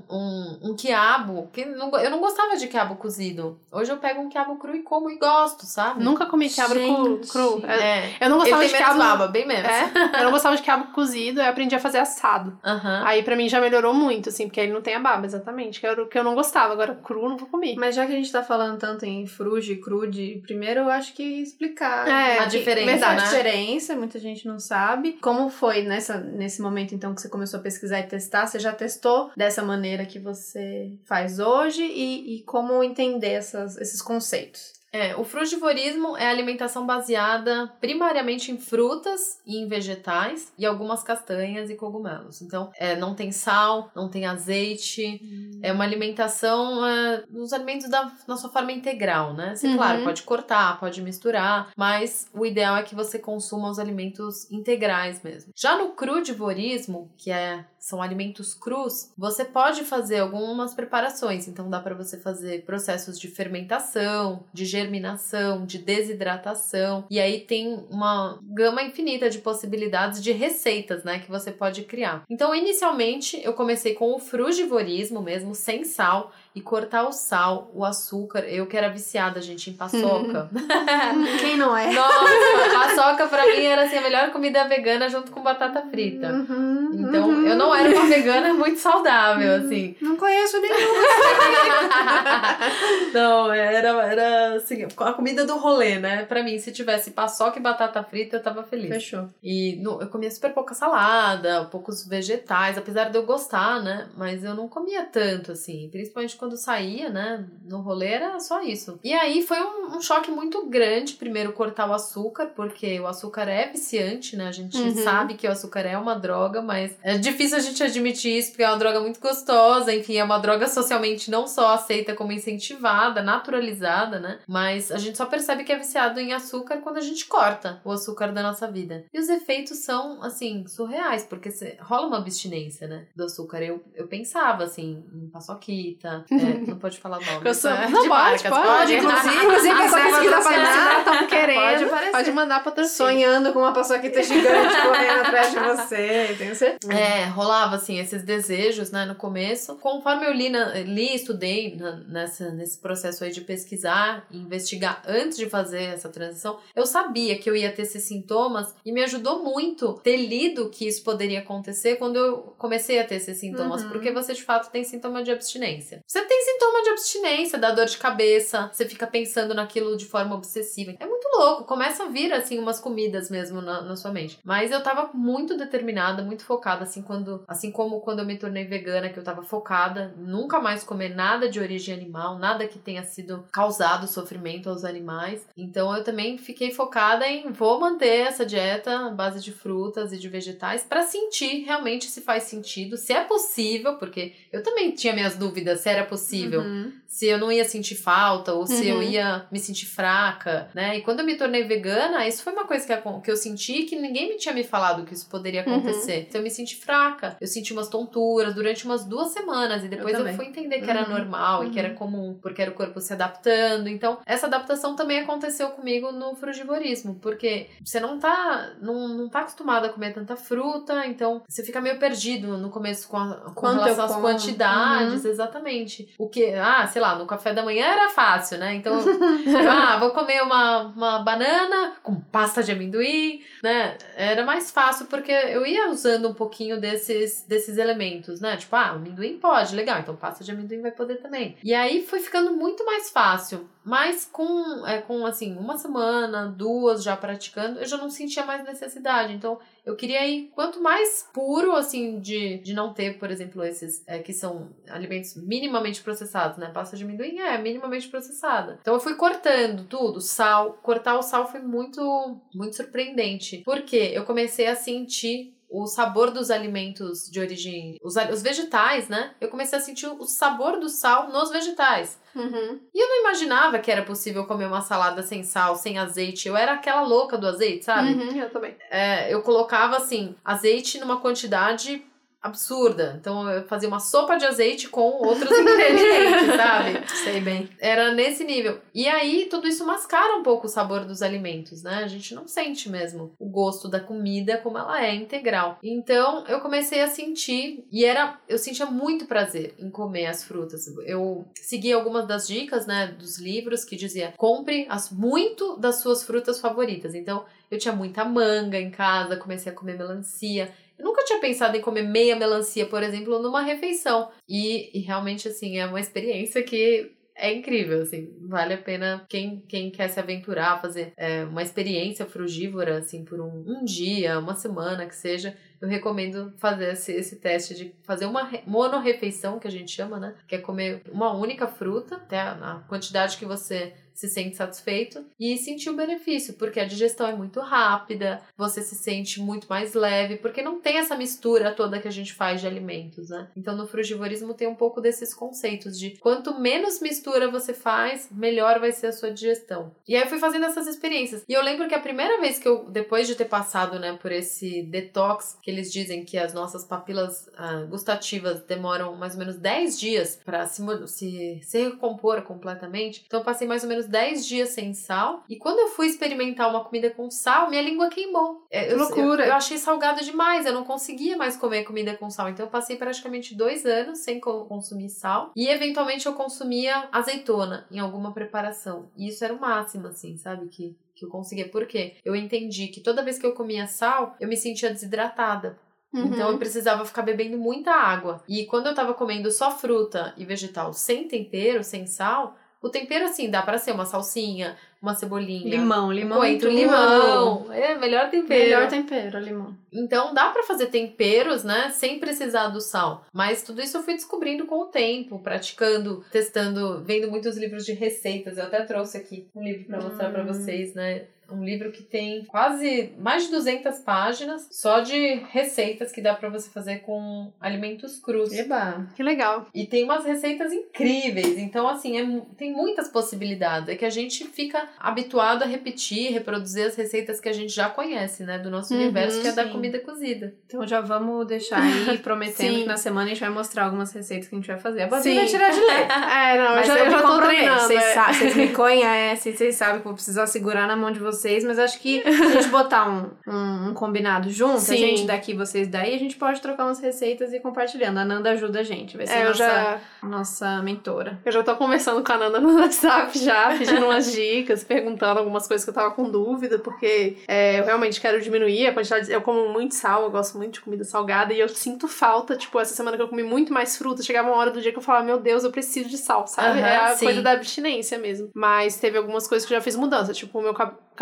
[SPEAKER 3] um, um quiabo. Que não, eu não gostava de quiabo cozido. Hoje eu pego um quiabo cru e como e gosto, sabe?
[SPEAKER 2] Nunca comi quiabo cru.
[SPEAKER 1] Gente.
[SPEAKER 2] cru. É,
[SPEAKER 3] É.
[SPEAKER 2] Eu não
[SPEAKER 3] Ele
[SPEAKER 2] gostava
[SPEAKER 3] tem
[SPEAKER 2] de quiabo.
[SPEAKER 3] baba, bem menos.
[SPEAKER 2] É, eu não gostava de quiabo cozido, eu aprendi a fazer assado.
[SPEAKER 3] Aham.
[SPEAKER 2] Aí pra mim já melhorou muito, assim, porque aí não tem a baba, exatamente. Que era o que eu não gostava. Agora, cru eu não vou comer.
[SPEAKER 1] Mas já que a gente tá falando tanto em fruge e crude, primeiro eu acho que explicar
[SPEAKER 2] É,
[SPEAKER 3] a
[SPEAKER 1] que-
[SPEAKER 3] diferença,
[SPEAKER 1] verdade,
[SPEAKER 3] né?
[SPEAKER 1] a diferença, muita gente não sabe. Como foi nessa, nesse momento, então, que você começou a pesquisar e testar? Você já testou dessa maneira que você faz hoje? E, e como entender essas, esses conceitos?
[SPEAKER 3] É, o frugivorismo é alimentação baseada primariamente em frutas e em vegetais e algumas castanhas e cogumelos. Então, é, não tem sal, não tem azeite, é uma alimentação é, dos alimentos da, na sua forma integral, né? Você,
[SPEAKER 2] Uhum.
[SPEAKER 3] claro, pode cortar, pode misturar, mas o ideal é que você consuma os alimentos integrais mesmo. Já no crudivorismo, que é são alimentos crus, você pode fazer algumas preparações. Então dá para você fazer processos de fermentação, de germinação, de desidratação. E aí tem uma gama infinita de possibilidades de receitas, né, que você pode criar. Então, inicialmente, eu comecei com o frugivorismo mesmo, sem sal, e cortar o sal, o açúcar. Eu que era viciada, gente, em paçoca.
[SPEAKER 1] Quem não é?
[SPEAKER 3] Nossa, paçoca pra mim era assim, a melhor comida vegana junto com batata frita.
[SPEAKER 1] Uhum,
[SPEAKER 3] Então,
[SPEAKER 1] uhum.
[SPEAKER 3] eu não era uma vegana muito saudável, assim.
[SPEAKER 1] Não conheço nenhum.
[SPEAKER 3] não, era, era assim, a comida do rolê, né? Pra mim, se tivesse paçoca e batata frita, eu tava feliz.
[SPEAKER 1] Fechou.
[SPEAKER 3] E no- eu comia super pouca salada, poucos vegetais, apesar de eu gostar, né? Mas eu não comia tanto, assim. Principalmente quando saía, né? No rolê era só isso. E aí foi um, um choque muito grande, primeiro, cortar o açúcar, porque o açúcar é viciante, né? A gente
[SPEAKER 2] Uhum.
[SPEAKER 3] sabe que o açúcar é uma droga, mas é difícil a gente admitir isso, porque é uma droga muito gostosa, enfim, é uma droga socialmente não só aceita como incentivada, naturalizada, né? Mas a gente só percebe que é viciado em açúcar quando a gente corta o açúcar da nossa vida. E os efeitos são, assim, surreais, porque rola uma abstinência, né? Do açúcar. Eu, eu pensava, assim, em paçoquita, é, não pode falar nome.
[SPEAKER 2] Eu sou...
[SPEAKER 3] né?
[SPEAKER 2] Não,
[SPEAKER 3] De
[SPEAKER 2] pode,
[SPEAKER 3] marcas,
[SPEAKER 2] pode. Inclusive, inclusive
[SPEAKER 1] Ah,
[SPEAKER 2] quiser
[SPEAKER 1] quiser
[SPEAKER 2] pesquisar
[SPEAKER 1] patrocinar,
[SPEAKER 2] estamos querendo.
[SPEAKER 1] pode.
[SPEAKER 2] Pode mandar patrocínio.
[SPEAKER 1] Sonhando com uma paçoquita gigante correndo atrás de você, tenho certeza.
[SPEAKER 3] É, rolava assim esses desejos, né, no começo. Conforme eu li, na, li estudei na- nessa, nesse processo aí de pesquisar e investigar antes de fazer essa transição, eu sabia que eu ia ter esses sintomas e me ajudou muito ter lido que isso poderia acontecer quando eu comecei a ter esses sintomas,
[SPEAKER 1] Uhum.
[SPEAKER 3] porque você de fato tem sintoma de abstinência. Você tem sintoma de abstinência, dá dor de cabeça, você fica pensando naquilo de forma obsessiva. É muito louco, começa a vir assim umas comidas mesmo na, na sua mente. Mas eu tava muito determinada, muito focada, assim, quando, assim como quando eu me tornei vegana, que eu tava focada, nunca mais comer nada de origem animal, nada que tenha sido causado sofrimento aos animais. Então eu também fiquei focada em vou manter essa dieta à base de frutas e de vegetais pra sentir realmente se faz sentido, se é possível, porque eu também tinha minhas dúvidas se era possível
[SPEAKER 1] Uhum.
[SPEAKER 3] Se eu não ia sentir falta ou se eu
[SPEAKER 2] Uhum.
[SPEAKER 3] ia me sentir fraca, né? E quando eu me tornei vegana, isso foi uma coisa que, que eu senti que ninguém me tinha me falado que isso poderia
[SPEAKER 2] Uhum.
[SPEAKER 3] acontecer. Então eu me senti fraca, eu senti umas tonturas durante umas duas semanas e depois eu,
[SPEAKER 1] também.
[SPEAKER 3] fui entender que era
[SPEAKER 1] Uhum.
[SPEAKER 3] normal e que
[SPEAKER 1] Uhum.
[SPEAKER 3] era comum, porque era o corpo se adaptando. Então essa adaptação também aconteceu comigo no frugivorismo, porque você não tá, não, não tá acostumado a comer tanta fruta, então você fica meio perdido no começo com, a, com
[SPEAKER 1] Quanto eu
[SPEAKER 3] relação às quantidades, exatamente. O que, ah, sei lá, no café da manhã era fácil, né? Então, ah, vou comer uma, uma banana com pasta de amendoim, né? Era mais fácil porque eu ia usando um pouquinho desses, desses elementos, né? Tipo, ah, amendoim pode, legal, então pasta de amendoim vai poder também. E aí foi ficando muito mais fácil. Mas com, é, com assim, uma semana, duas já praticando, eu já não sentia mais necessidade. Então, eu queria ir quanto mais puro, assim, de, de não ter, por exemplo, esses é, que são alimentos minimamente processados, né? Pasta de amendoim é minimamente processada. Então eu fui cortando tudo, sal. Cortar o sal foi muito, muito surpreendente. Porque eu comecei a sentir o sabor dos alimentos de origem. Os, os vegetais, né? Eu comecei a sentir o sabor do sal nos vegetais.
[SPEAKER 2] Uhum.
[SPEAKER 3] Eu não imaginava que era possível comer uma salada sem sal, sem azeite. Eu era aquela louca do azeite, sabe?
[SPEAKER 2] Uhum, eu também.
[SPEAKER 3] é, eu colocava assim, azeite numa quantidade absurda. Então eu fazia uma sopa de azeite com outros ingredientes, sabe?
[SPEAKER 1] Sei bem.
[SPEAKER 3] Era nesse nível. E aí tudo isso mascara um pouco o sabor dos alimentos, né? A gente não sente mesmo o gosto da comida como ela é integral. Então eu comecei a sentir e era eu sentia muito prazer em comer as frutas. Eu segui algumas das dicas, né, dos livros que dizia: compre as, muito das suas frutas favoritas. Então eu tinha muita manga em casa, comecei a comer melancia. Eu nunca tinha pensado em comer meia melancia, por exemplo, numa refeição. E, e realmente, assim, é uma experiência que é incrível, assim, vale a pena quem, quem quer se aventurar, fazer é, uma experiência frugívora, assim, por um, um dia, uma semana que seja, eu recomendo fazer esse, esse teste de fazer uma monorefeição, que a gente chama, né? Que é comer uma única fruta, até a, a quantidade que você se sente satisfeito e sentir o benefício, porque a digestão é muito rápida, você se sente muito mais leve, porque não tem essa mistura toda que a gente faz de alimentos, né? Então no frugivorismo tem um pouco desses conceitos de quanto menos mistura você faz, melhor vai ser a sua digestão. E aí eu fui fazendo essas experiências. E eu lembro que a primeira vez que eu, depois de ter passado, né, por esse detox, que eles dizem que as nossas papilas ah, gustativas demoram mais ou menos 10 dias para se, se, se recompor completamente. Então eu passei mais ou menos 10 dias sem sal. E quando eu fui experimentar uma comida com sal, minha língua queimou.
[SPEAKER 2] É, eu, loucura!
[SPEAKER 3] Eu, eu, achei salgado demais, eu não conseguia mais comer comida com sal. Então eu passei praticamente dois anos sem consumir sal. E eventualmente eu consumia azeitona em alguma preparação. E isso era o máximo, assim, sabe? Que que eu conseguia. Por quê? Eu entendi que toda vez que eu comia sal, eu me sentia desidratada. Uhum. Então eu precisava ficar bebendo muita água. E quando eu tava comendo só fruta e vegetal sem tempero, sem sal, o tempero, assim, dá para ser uma salsinha, uma cebolinha.
[SPEAKER 1] Limão, limão.
[SPEAKER 3] Coentro, limão. É, melhor tempero.
[SPEAKER 1] Melhor tempero, limão.
[SPEAKER 3] Então dá para fazer temperos, né, sem precisar do sal. Mas tudo isso eu fui descobrindo com o tempo, praticando, testando, vendo muitos livros de receitas. Eu até trouxe aqui um livro para mostrar hum. para vocês, né? Um livro que tem quase mais de 200 páginas só de receitas que dá para você fazer com alimentos crus.
[SPEAKER 2] Eba, que legal.
[SPEAKER 3] E tem umas receitas incríveis. Então, assim, é, tem muitas possibilidades. É que a gente fica habituado a repetir, reproduzir as receitas que a gente já conhece, né? Do nosso uhum, universo, que é sim. da comida cozida.
[SPEAKER 1] Então já vamos deixar aí prometendo que na semana a gente vai mostrar algumas receitas que a gente vai fazer. A Babi vai tirar de letra.
[SPEAKER 2] é, não, Mas eu já, eu já tô treinando.
[SPEAKER 1] Vocês, é. vocês me conhecem, vocês sabem que eu vou precisar segurar na mão de vocês vocês, mas acho que se a gente botar um, um, um combinado junto, Sim. a gente daqui, vocês daí, a gente pode trocar umas receitas e compartilhando. A Nanda ajuda a gente, vai ser é, nossa, já... nossa mentora.
[SPEAKER 2] Eu já tô conversando com a Nanda no WhatsApp já, pedindo umas dicas, perguntando algumas coisas que eu tava com dúvida, porque é, eu realmente quero diminuir a quantidade. Eu como muito sal, eu gosto muito de comida salgada e eu sinto falta, tipo, essa semana que eu comi muito mais fruta, chegava uma hora do dia que eu falava, meu Deus, eu preciso de sal, sabe? Uhum, é a sim. coisa da abstinência mesmo. Mas teve algumas coisas que eu já fiz mudança, tipo, o meu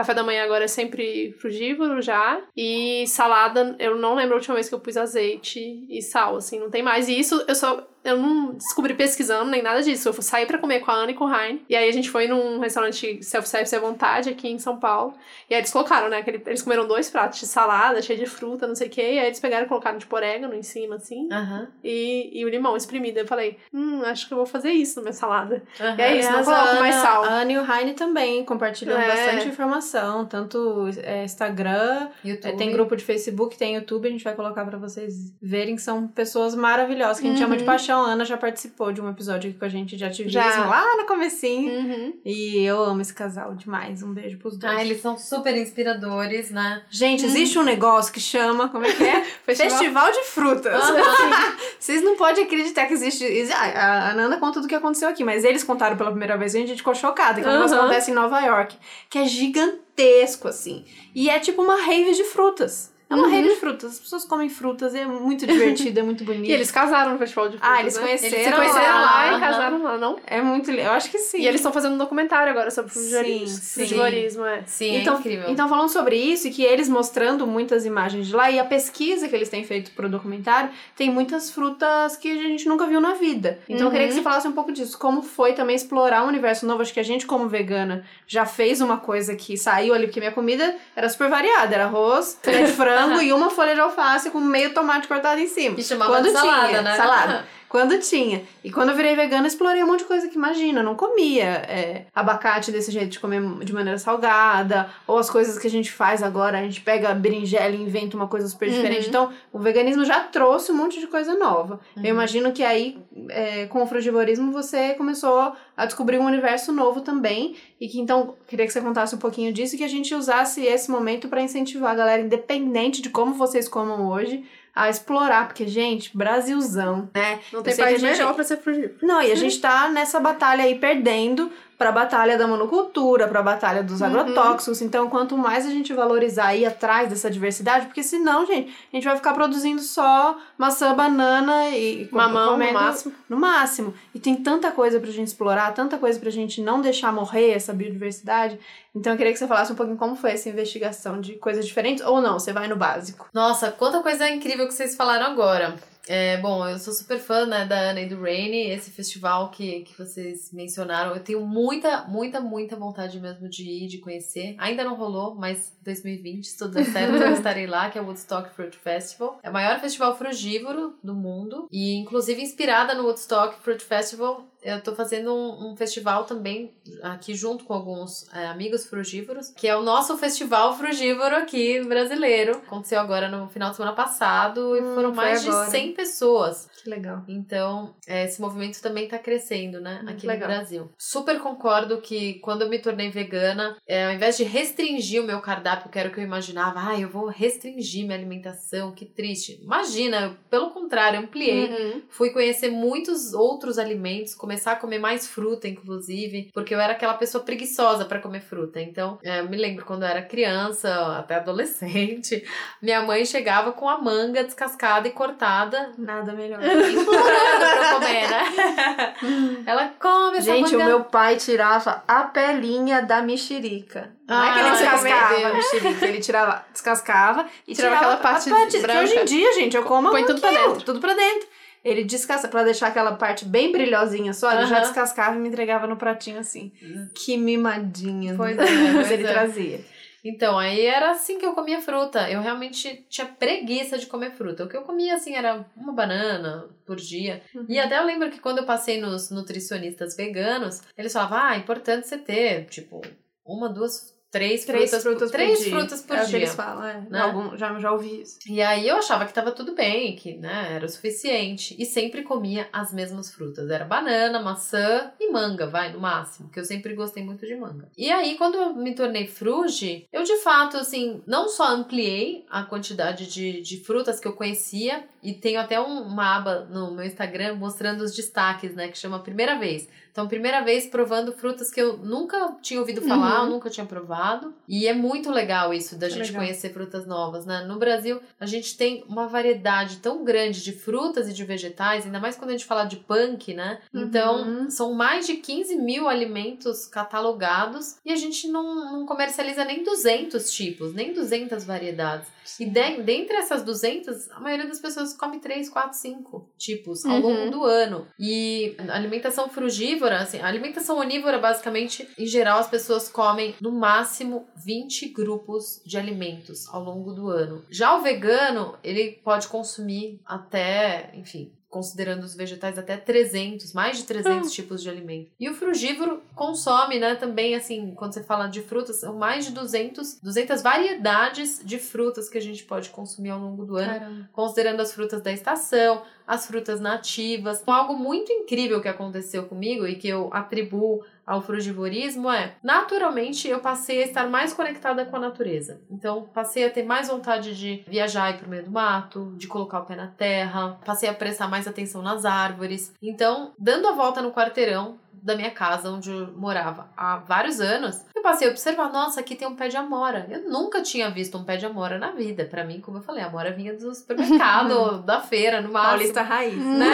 [SPEAKER 2] Café da manhã agora é sempre frugívoro já. E salada, eu não lembro a última vez que eu pus azeite e sal, assim, não tem mais. E isso eu só eu não descobri pesquisando nem nada disso. Eu saí para comer com a Ana e com o Rain. E aí a gente foi num restaurante self-service à vontade aqui em São Paulo. E aí eles colocaram, né? Aquele, eles comeram dois pratos de salada, cheio de fruta, não sei o quê. E aí eles pegaram e colocaram tipo orégano em cima, assim.
[SPEAKER 3] Uhum.
[SPEAKER 2] E, e o limão espremido. Eu falei, hum, acho que eu vou fazer isso na minha salada. Uhum. E é isso, não coloco mais sal.
[SPEAKER 1] A Ana e o Rain também compartilham é. bastante informação. Tanto é, Instagram, é, tem grupo de Facebook, tem YouTube. A gente vai colocar para vocês verem. São pessoas maravilhosas que a gente uhum. chama de paixão paixão, a Ana já participou de um episódio aqui com a gente de ativismo já. lá no comecinho.
[SPEAKER 2] Uhum.
[SPEAKER 1] E eu amo esse casal demais. Um beijo pros dois.
[SPEAKER 3] Ah, eles são super inspiradores, né?
[SPEAKER 1] Gente, existe um negócio que chama, como é que é? Festival, Festival de frutas. Uhum. Vocês não podem acreditar que existe. A, a Nanda conta tudo o que aconteceu aqui, mas eles contaram pela primeira vez e a gente ficou chocada. Que é um negócio acontece em Nova York, que é gigantesco, assim. E é tipo uma rave de frutas. É uma uhum. rede de frutas. As pessoas comem frutas, é muito divertido, é muito bonito.
[SPEAKER 2] e eles casaram no festival de frutas.
[SPEAKER 1] Ah, eles
[SPEAKER 2] né?
[SPEAKER 1] conheceram,
[SPEAKER 2] eles se conheceram lá, lá uhum. e casaram lá, não?
[SPEAKER 1] É muito Eu acho que sim.
[SPEAKER 2] E eles estão fazendo um documentário agora sobre frugivorismo.
[SPEAKER 3] É. Sim,
[SPEAKER 1] então,
[SPEAKER 3] é incrível.
[SPEAKER 1] Então, falando sobre isso, e que eles mostrando muitas imagens de lá, e a pesquisa que eles têm feito pro documentário, tem muitas frutas que a gente nunca viu na vida. Então, uhum. eu queria que uhum. você falasse um pouco disso. Como foi também explorar um universo novo? Acho que a gente, como vegana, já fez uma coisa que saiu ali, porque minha comida era super variada. Era arroz, de frango e uma folha de alface com meio tomate cortado em cima.
[SPEAKER 3] E chamava Quando de salada,
[SPEAKER 1] tinha,
[SPEAKER 3] né?
[SPEAKER 1] Salada. quando tinha. E quando eu virei vegana, explorei um monte de coisa que imagina, eu não comia é, abacate desse jeito de comer de maneira salgada, ou as coisas que a gente faz agora, a gente pega a berinjela e inventa uma coisa super diferente.
[SPEAKER 2] Uhum.
[SPEAKER 1] Então, o veganismo já trouxe um monte de coisa nova. Eu imagino que aí, é, com o frugivorismo, você começou a descobrir um universo novo também. E que então, queria que você contasse um pouquinho disso e que a gente usasse esse momento para incentivar a galera, independente de como vocês comam hoje, a explorar. Porque, gente, Brasilzão, né?
[SPEAKER 2] Não tem país
[SPEAKER 1] gente-
[SPEAKER 2] melhor pra ser frugívoro.
[SPEAKER 1] Não, e a gente tá nessa batalha aí perdendo pra batalha da monocultura, pra batalha dos
[SPEAKER 2] Uhum.
[SPEAKER 1] agrotóxicos. Então, quanto mais a gente valorizar e ir atrás dessa diversidade, porque senão, gente, a gente vai ficar produzindo só maçã, banana e
[SPEAKER 2] Mamão no máximo.
[SPEAKER 1] No máximo. E tem tanta coisa pra gente explorar, tanta coisa pra gente não deixar morrer essa biodiversidade. Então, eu queria que você falasse um pouquinho como foi essa investigação de coisas diferentes ou não, você vai no básico.
[SPEAKER 3] Nossa, quanta coisa incrível que vocês falaram agora. É, bom, eu sou super fã né, da Ana e do Rainy, esse festival que, que vocês mencionaram. Eu tenho muita, muita, muita vontade mesmo de ir, de conhecer. Ainda não rolou, mas 2020, se tudo der certo, eu estarei lá, que é o Woodstock Fruit Festival. É o maior festival frugívoro do mundo. E, inclusive, inspirada no Woodstock Fruit Festival, eu tô fazendo um, um festival também aqui junto com alguns é, amigos frugívoros, que é o nosso festival frugívoro aqui brasileiro. Aconteceu agora no final de semana passado e
[SPEAKER 1] Hum,
[SPEAKER 3] foram mais
[SPEAKER 1] agora.
[SPEAKER 3] de 100 pessoas.
[SPEAKER 1] Que legal.
[SPEAKER 3] Então, é, esse movimento também tá crescendo, né,
[SPEAKER 1] Hum,
[SPEAKER 3] aqui no Brasil. Super concordo que quando eu me tornei vegana, é, ao invés de restringir o meu cardápio, que era o que eu imaginava, ah, eu vou restringir minha alimentação, que triste. Imagina, eu, pelo contrário, ampliei.
[SPEAKER 2] Uhum.
[SPEAKER 3] Fui conhecer muitos outros alimentos, começar a comer mais fruta, inclusive, porque eu era aquela pessoa preguiçosa para comer fruta. Então, é, eu me lembro quando eu era criança, até adolescente, minha mãe chegava com a manga descascada e cortada,
[SPEAKER 1] Nada melhor.
[SPEAKER 3] implorando pra eu comer, né? Ela come essa
[SPEAKER 1] Gente,
[SPEAKER 3] manga.
[SPEAKER 1] o meu pai tirava a pelinha da mexerica. Não é que ele
[SPEAKER 3] Ah,
[SPEAKER 1] descascava a mexerica, ele tirava, descascava e
[SPEAKER 2] Tirava
[SPEAKER 1] tirava,
[SPEAKER 2] aquela parte
[SPEAKER 1] parte
[SPEAKER 2] branca.
[SPEAKER 1] que hoje em dia, gente, eu como
[SPEAKER 2] Põe tudo pra
[SPEAKER 1] aquilo,
[SPEAKER 2] dentro.
[SPEAKER 1] Tudo pra dentro. Ele descasca, pra deixar aquela parte bem brilhosinha só, ele já
[SPEAKER 3] Aham.
[SPEAKER 1] descascava e me entregava no pratinho assim. Que mimadinha.
[SPEAKER 3] Pois
[SPEAKER 1] né?
[SPEAKER 3] é,
[SPEAKER 1] Mas
[SPEAKER 3] pois
[SPEAKER 1] ele
[SPEAKER 3] é.
[SPEAKER 1] trazia.
[SPEAKER 3] Então, aí era assim que eu comia fruta. Eu realmente tinha preguiça de comer fruta. O que eu comia, assim, era uma banana por dia.
[SPEAKER 1] Uhum.
[SPEAKER 3] E até eu lembro que quando eu passei nos nutricionistas veganos, eles falavam, ah, é importante você ter, tipo, uma, duas, três,
[SPEAKER 1] Três
[SPEAKER 3] frutas,
[SPEAKER 1] frutas por
[SPEAKER 3] três
[SPEAKER 1] dia.
[SPEAKER 3] frutas por
[SPEAKER 1] é
[SPEAKER 3] dia.
[SPEAKER 1] eles falam, é.
[SPEAKER 3] né?
[SPEAKER 1] Algum, já, já ouvi isso.
[SPEAKER 3] E aí eu achava que tava tudo bem, que né, era o suficiente. E sempre comia as mesmas frutas. Era banana, maçã e manga, vai, no máximo. Que eu sempre gostei muito de manga. E aí, quando eu me tornei fruge, eu de fato, assim, não só ampliei a quantidade de, de frutas que eu conhecia, e tenho até um- uma aba no meu Instagram mostrando os destaques, né? Que chama Primeira Vez. Então, primeira vez provando frutas que eu nunca tinha ouvido falar,
[SPEAKER 2] Uhum.
[SPEAKER 3] nunca tinha provado. E é muito legal isso da gente
[SPEAKER 1] legal.
[SPEAKER 3] conhecer frutas novas, né? No Brasil, a gente tem uma variedade tão grande de frutas e de vegetais, ainda mais quando a gente fala de punk, né? Então,
[SPEAKER 1] Uhum.
[SPEAKER 3] são mais de 15 mil alimentos catalogados e a gente não, não comercializa nem 200 tipos, nem 200 variedades. E de, dentre essas 200, a maioria das pessoas come 3, 4, 5 tipos ao
[SPEAKER 2] Uhum.
[SPEAKER 3] longo do ano. E alimentação frugívora, assim, a alimentação onívora, basicamente, em geral, as pessoas comem no máximo 20 grupos de alimentos ao longo do ano. Já o vegano, ele pode consumir até, enfim, considerando os vegetais até 300, mais de 300 tipos de alimento. E o frugívoro consome, né, também assim, quando você fala de frutas, são mais de 200, 200 variedades de frutas que a gente pode consumir ao longo do ano
[SPEAKER 1] Caramba.
[SPEAKER 3] considerando as frutas da estação, as frutas nativas. Então, algo muito incrível que aconteceu comigo e que eu atribuo ao frugivorismo é, naturalmente, eu passei a estar mais conectada com a natureza. Então, passei a ter mais vontade de viajar e ir pro meio do mato, de colocar o pé na terra, passei a prestar mais atenção nas árvores. Então, dando a volta no quarteirão da minha casa, onde eu morava há vários anos, eu passei a observar, nossa, aqui tem um pé de amora. Eu nunca tinha visto um pé de amora na vida. Pra mim, como eu falei, a amora vinha do supermercado, da feira, no máximo
[SPEAKER 1] Paulista raiz.
[SPEAKER 3] né?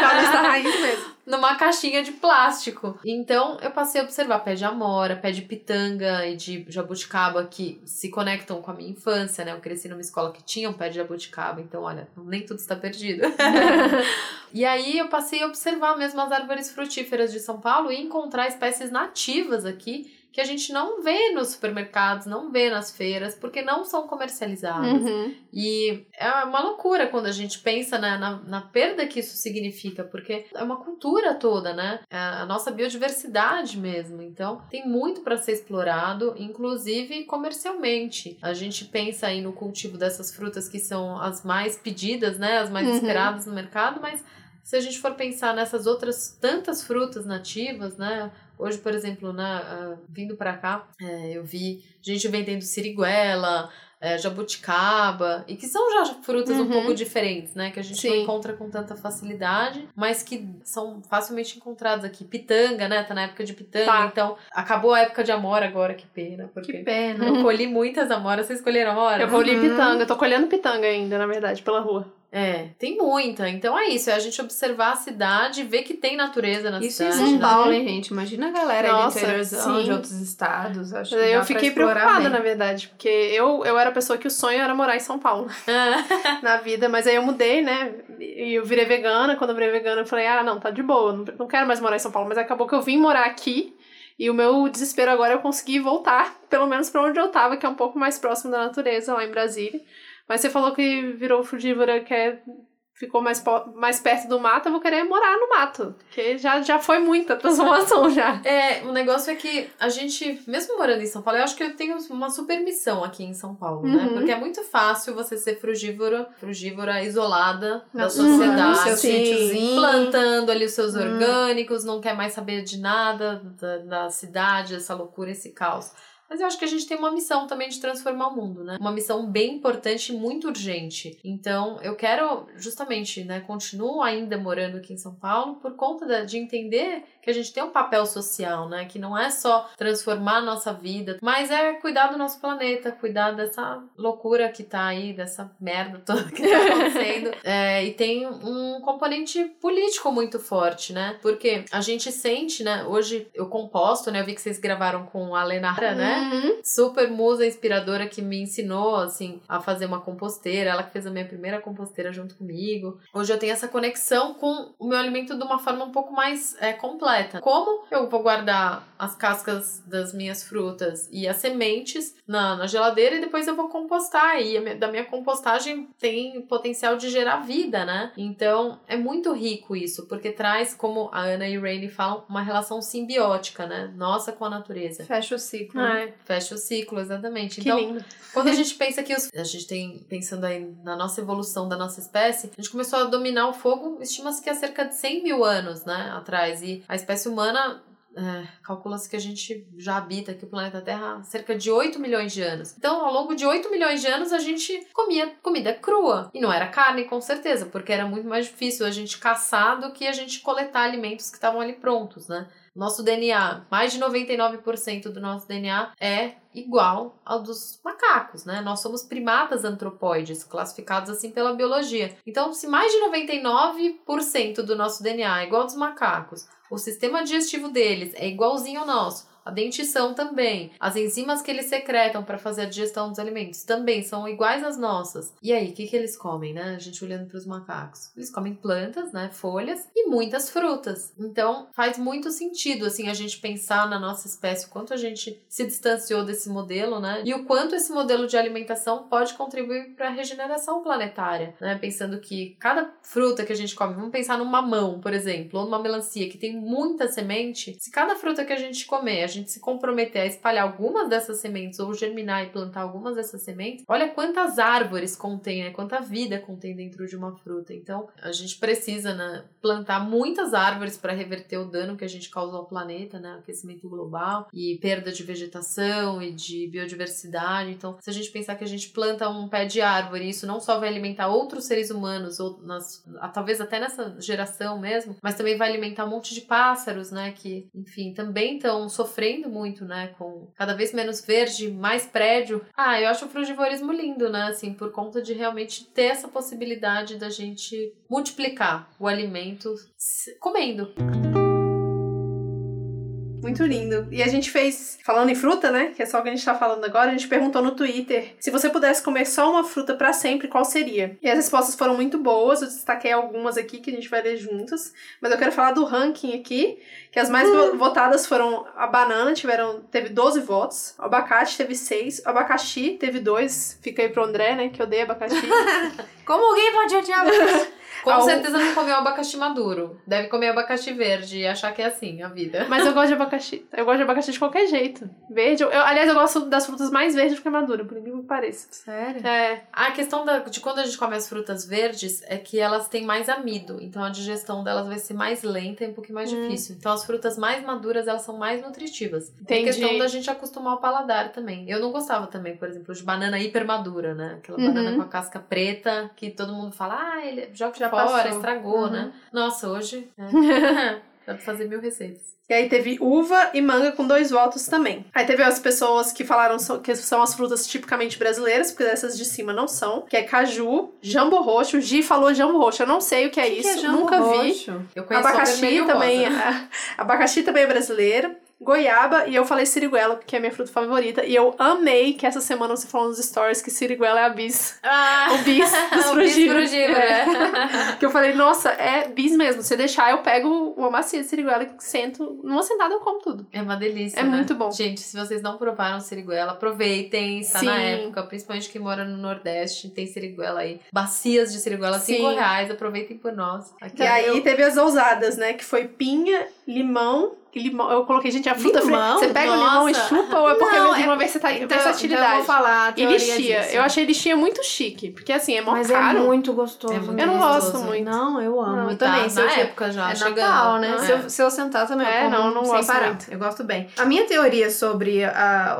[SPEAKER 2] Paulista raiz mesmo.
[SPEAKER 3] Numa caixinha de plástico. Então eu passei a observar pé de amora, pé de pitanga e de jabuticaba que se conectam com a minha infância, né? Eu cresci numa escola que tinha um pé de jabuticaba, então olha, nem tudo está perdido. e aí eu passei a observar mesmo as árvores frutíferas de São Paulo e encontrar espécies nativas aqui que a gente não vê nos supermercados, não vê nas feiras, porque não são comercializadas.
[SPEAKER 2] Uhum.
[SPEAKER 3] E é uma loucura quando a gente pensa na, na, na, perda que isso significa, porque é uma cultura toda, né? É a nossa biodiversidade mesmo. Então, tem muito para ser explorado, inclusive comercialmente. A gente pensa aí no cultivo dessas frutas que são as mais pedidas, né? As mais uhum. esperadas no mercado, mas se a gente for pensar nessas outras tantas frutas nativas, né? Hoje, por exemplo, né, uh, vindo para cá, é, eu vi gente vendendo siriguela, é, jabuticaba, e que são já frutas uhum. um pouco diferentes, né? Que a gente Sim. não encontra com tanta facilidade, mas que são facilmente encontradas aqui. Pitanga, né? Tá na época de pitanga, tá. então acabou a época de amora agora, que pena. Porque
[SPEAKER 1] que pena.
[SPEAKER 3] Eu colhi muitas amoras, vocês colheram amora?
[SPEAKER 2] Eu colhi uhum. pitanga, eu tô colhendo pitanga ainda, na verdade, pela rua.
[SPEAKER 3] É, tem muita. Então é isso, é a gente observar a cidade, ver que tem natureza na
[SPEAKER 1] isso
[SPEAKER 3] cidade.
[SPEAKER 1] Isso em São Paulo, hein, gente? Imagina a galera Nossa, aí do de outros estados. Acho que
[SPEAKER 2] eu fiquei preocupada, bem. na verdade, porque eu, eu era a pessoa que o sonho era morar em São Paulo na vida, mas aí eu mudei, né? E eu virei vegana. Quando eu virei vegana, eu falei, ah, não, tá de boa, não, não quero mais morar em São Paulo. Mas acabou que eu vim morar aqui. E o meu desespero agora é eu conseguir voltar, pelo menos para onde eu tava, que é um pouco mais próximo da natureza, lá em Brasília. Mas você falou que virou frugívora, quer ficou mais, mais perto do mato, eu vou querer morar no mato. Porque já, já foi muita transformação já.
[SPEAKER 3] É, o negócio é que a gente, mesmo morando em São Paulo, eu acho que eu tenho uma super missão aqui em São Paulo, né? uhum. né? Porque é muito fácil você ser frugívora, frugívora isolada da sociedade. Uhum, seu plantando ali os seus uhum. orgânicos, não quer mais saber de nada da, da cidade, essa loucura, esse caos. Mas eu acho que a gente tem uma missão também de transformar o mundo, né? Uma missão bem importante e muito urgente. Então, eu quero justamente, né, continuo ainda morando aqui em São Paulo por conta de entender que a gente tem um papel social, né? Que não é só transformar a nossa vida, mas é cuidar do nosso planeta, cuidar dessa loucura que tá aí, dessa merda toda que tá acontecendo. é, e tem um componente político muito forte, né? Porque a gente sente, né? Hoje eu composto, né? Eu vi que vocês gravaram com a Lenara, né? Uhum. Super musa inspiradora que me ensinou, assim, a fazer uma composteira. Ela que fez a minha primeira composteira junto comigo. Hoje eu tenho essa conexão com o meu alimento de uma forma um pouco mais é, completa. Como eu vou guardar as cascas das minhas frutas e as sementes na, na geladeira e depois eu vou compostar. E a, da minha compostagem tem potencial de gerar vida, né? Então é muito rico isso, porque traz, como a Ana e o Rainy falam, uma relação simbiótica, né? Nossa com a natureza.
[SPEAKER 1] Fecha o ciclo.
[SPEAKER 3] É. Fecha o ciclo, exatamente.
[SPEAKER 2] Que
[SPEAKER 3] então,
[SPEAKER 2] lindo.
[SPEAKER 3] quando a gente pensa que os, a gente tem, pensando aí na nossa evolução da nossa espécie, a gente começou a dominar o fogo, estima-se que há cerca de 100 mil anos, né? Atrás. E a espécie humana é, calcula-se que a gente já habita aqui o planeta Terra há cerca de 8 milhões de anos. Então, ao longo de 8 milhões de anos, a gente comia comida crua. E não era carne, com certeza, porque era muito mais difícil a gente caçar do que a gente coletar alimentos que estavam ali prontos, né? Nosso DNA, mais de 99% do nosso DNA é igual ao dos macacos, né? Nós somos primatas antropóides, classificados assim pela biologia. Então, se mais de 99% do nosso DNA é igual ao dos macacos, o sistema digestivo deles é igualzinho ao nosso, a dentição também. As enzimas que eles secretam para fazer a digestão dos alimentos também são iguais às nossas. E aí, o que, que eles comem, né? A gente olhando para os macacos. Eles comem plantas, né? Folhas e muitas frutas. Então, faz muito sentido, assim, a gente pensar na nossa espécie, o quanto a gente se distanciou desse modelo, né? E o quanto esse modelo de alimentação pode contribuir para a regeneração planetária, né? Pensando que cada fruta que a gente come, vamos pensar num mamão, por exemplo, ou numa melancia que tem muita semente, se cada fruta que a gente comer, a gente se comprometer a espalhar algumas dessas sementes ou germinar e plantar algumas dessas sementes, olha quantas árvores contém, né? quanta vida contém dentro de uma fruta. Então, a gente precisa né, plantar muitas árvores para reverter o dano que a gente causou ao planeta, né? Aquecimento global e perda de vegetação e de biodiversidade. Então, se a gente pensar que a gente planta um pé de árvore, isso não só vai alimentar outros seres humanos, ou nas, talvez até nessa geração mesmo, mas também vai alimentar um monte de pássaros, né? Que, enfim, também estão sofrendo sofrendo muito, né? Com cada vez menos verde, mais prédio. Ah, eu acho o frugivorismo lindo, né? Assim, por conta de realmente ter essa possibilidade da gente multiplicar o alimento comendo.
[SPEAKER 2] Muito lindo. E a gente fez, falando em fruta, né? Que é só o que a gente tá falando agora, a gente perguntou no Twitter se você pudesse comer só uma fruta para sempre, qual seria? E as respostas foram muito boas, eu destaquei algumas aqui que a gente vai ler juntas. Mas eu quero falar do ranking aqui, que as mais
[SPEAKER 1] Hum.
[SPEAKER 2] votadas foram a banana, tiveram, teve 12 votos, o abacate teve 6, o abacaxi teve 2, fica aí pro André, né? Que odeia abacaxi.
[SPEAKER 1] Como alguém pode odiar
[SPEAKER 3] Com
[SPEAKER 2] Ao-
[SPEAKER 3] certeza não comeu abacaxi maduro. Deve comer abacaxi verde e achar que é assim a vida.
[SPEAKER 2] Mas eu gosto de abacaxi. Eu gosto de abacaxi de qualquer jeito. Verde. eu- aliás, eu gosto das frutas mais verdes do que madura, por incrível que pareça.
[SPEAKER 3] Sério?
[SPEAKER 2] É.
[SPEAKER 3] A questão da- de quando a gente come as frutas verdes é que elas têm mais amido, então a digestão delas vai ser mais lenta e um pouquinho mais
[SPEAKER 2] Hum.
[SPEAKER 3] difícil. Então as frutas mais maduras, elas são mais nutritivas.
[SPEAKER 2] Entendi.
[SPEAKER 3] questão da gente acostumar o paladar também. Eu não gostava também, por exemplo, de banana hiper madura, né? Aquela
[SPEAKER 2] Uhum.
[SPEAKER 3] banana com a casca preta, que todo mundo fala, ah, ele joga
[SPEAKER 1] Já
[SPEAKER 3] fora,
[SPEAKER 1] passou.
[SPEAKER 3] estragou,
[SPEAKER 2] Uhum.
[SPEAKER 3] né? Nossa, hoje é. dá pra fazer mil receitas.
[SPEAKER 2] E aí teve uva e manga com dois votos também. Aí teve as pessoas que falaram que são as frutas tipicamente brasileiras, porque dessas de cima não são, que é caju, jambo roxo. Gi falou jambo roxo. Eu não sei o que é
[SPEAKER 1] que
[SPEAKER 2] isso,
[SPEAKER 1] é jambo
[SPEAKER 2] nunca vi.
[SPEAKER 3] Eu conheço
[SPEAKER 2] Abacaxi também,
[SPEAKER 3] rosa.
[SPEAKER 2] abacaxi também é brasileiro. Goiaba, e eu falei siriguela, porque é a minha fruta favorita. E eu amei que essa semana você falou nos stories que siriguela é a bis.
[SPEAKER 3] Ah,
[SPEAKER 2] O bis dos frugívoros.
[SPEAKER 3] frugívoro, é.
[SPEAKER 2] Que eu falei, nossa, é bis mesmo. Se deixar, eu pego uma macia de siriguela e sento. Numa sentada eu como tudo.
[SPEAKER 3] É uma delícia.
[SPEAKER 2] É
[SPEAKER 3] né?
[SPEAKER 2] muito bom.
[SPEAKER 3] Gente, se vocês não provaram siriguela, aproveitem. Está na
[SPEAKER 2] Sim.
[SPEAKER 3] época, principalmente quem mora no Nordeste, tem siriguela aí. Bacias de siriguela,
[SPEAKER 2] Sim.
[SPEAKER 3] 5 reais. Aproveitem por nós. Aqui
[SPEAKER 2] E aí
[SPEAKER 3] eu-
[SPEAKER 2] teve as ousadas, né? Que foi pinha, limão. Limão, eu coloquei, gente, a fruta
[SPEAKER 1] Limão?
[SPEAKER 2] Você pega o limão e
[SPEAKER 3] Nossa.
[SPEAKER 2] chupa ou é porque
[SPEAKER 1] Não, é-
[SPEAKER 2] uma vez você tá
[SPEAKER 1] Então, então eu
[SPEAKER 2] versatilidade?
[SPEAKER 1] vou falar a
[SPEAKER 2] e lixia.
[SPEAKER 1] disso.
[SPEAKER 2] Eu achei lixia muito chique. Porque assim, é mó
[SPEAKER 1] Mas
[SPEAKER 2] caro.
[SPEAKER 1] é muito gostoso.
[SPEAKER 3] É muito
[SPEAKER 2] Eu não
[SPEAKER 3] gostoso.
[SPEAKER 2] gosto muito.
[SPEAKER 1] Não, eu amo.
[SPEAKER 2] Não,
[SPEAKER 1] eu
[SPEAKER 3] Tá,
[SPEAKER 1] também. Se eu
[SPEAKER 3] na
[SPEAKER 1] tiver-
[SPEAKER 3] época já,
[SPEAKER 1] É
[SPEAKER 3] chegando.
[SPEAKER 1] Natal, né?
[SPEAKER 3] É.
[SPEAKER 1] Se, eu, se eu sentar também,
[SPEAKER 2] É,
[SPEAKER 1] eu como
[SPEAKER 2] não, não
[SPEAKER 1] sem
[SPEAKER 2] gosto
[SPEAKER 1] parar.
[SPEAKER 2] muito.
[SPEAKER 1] Eu gosto bem. A minha teoria sobre a-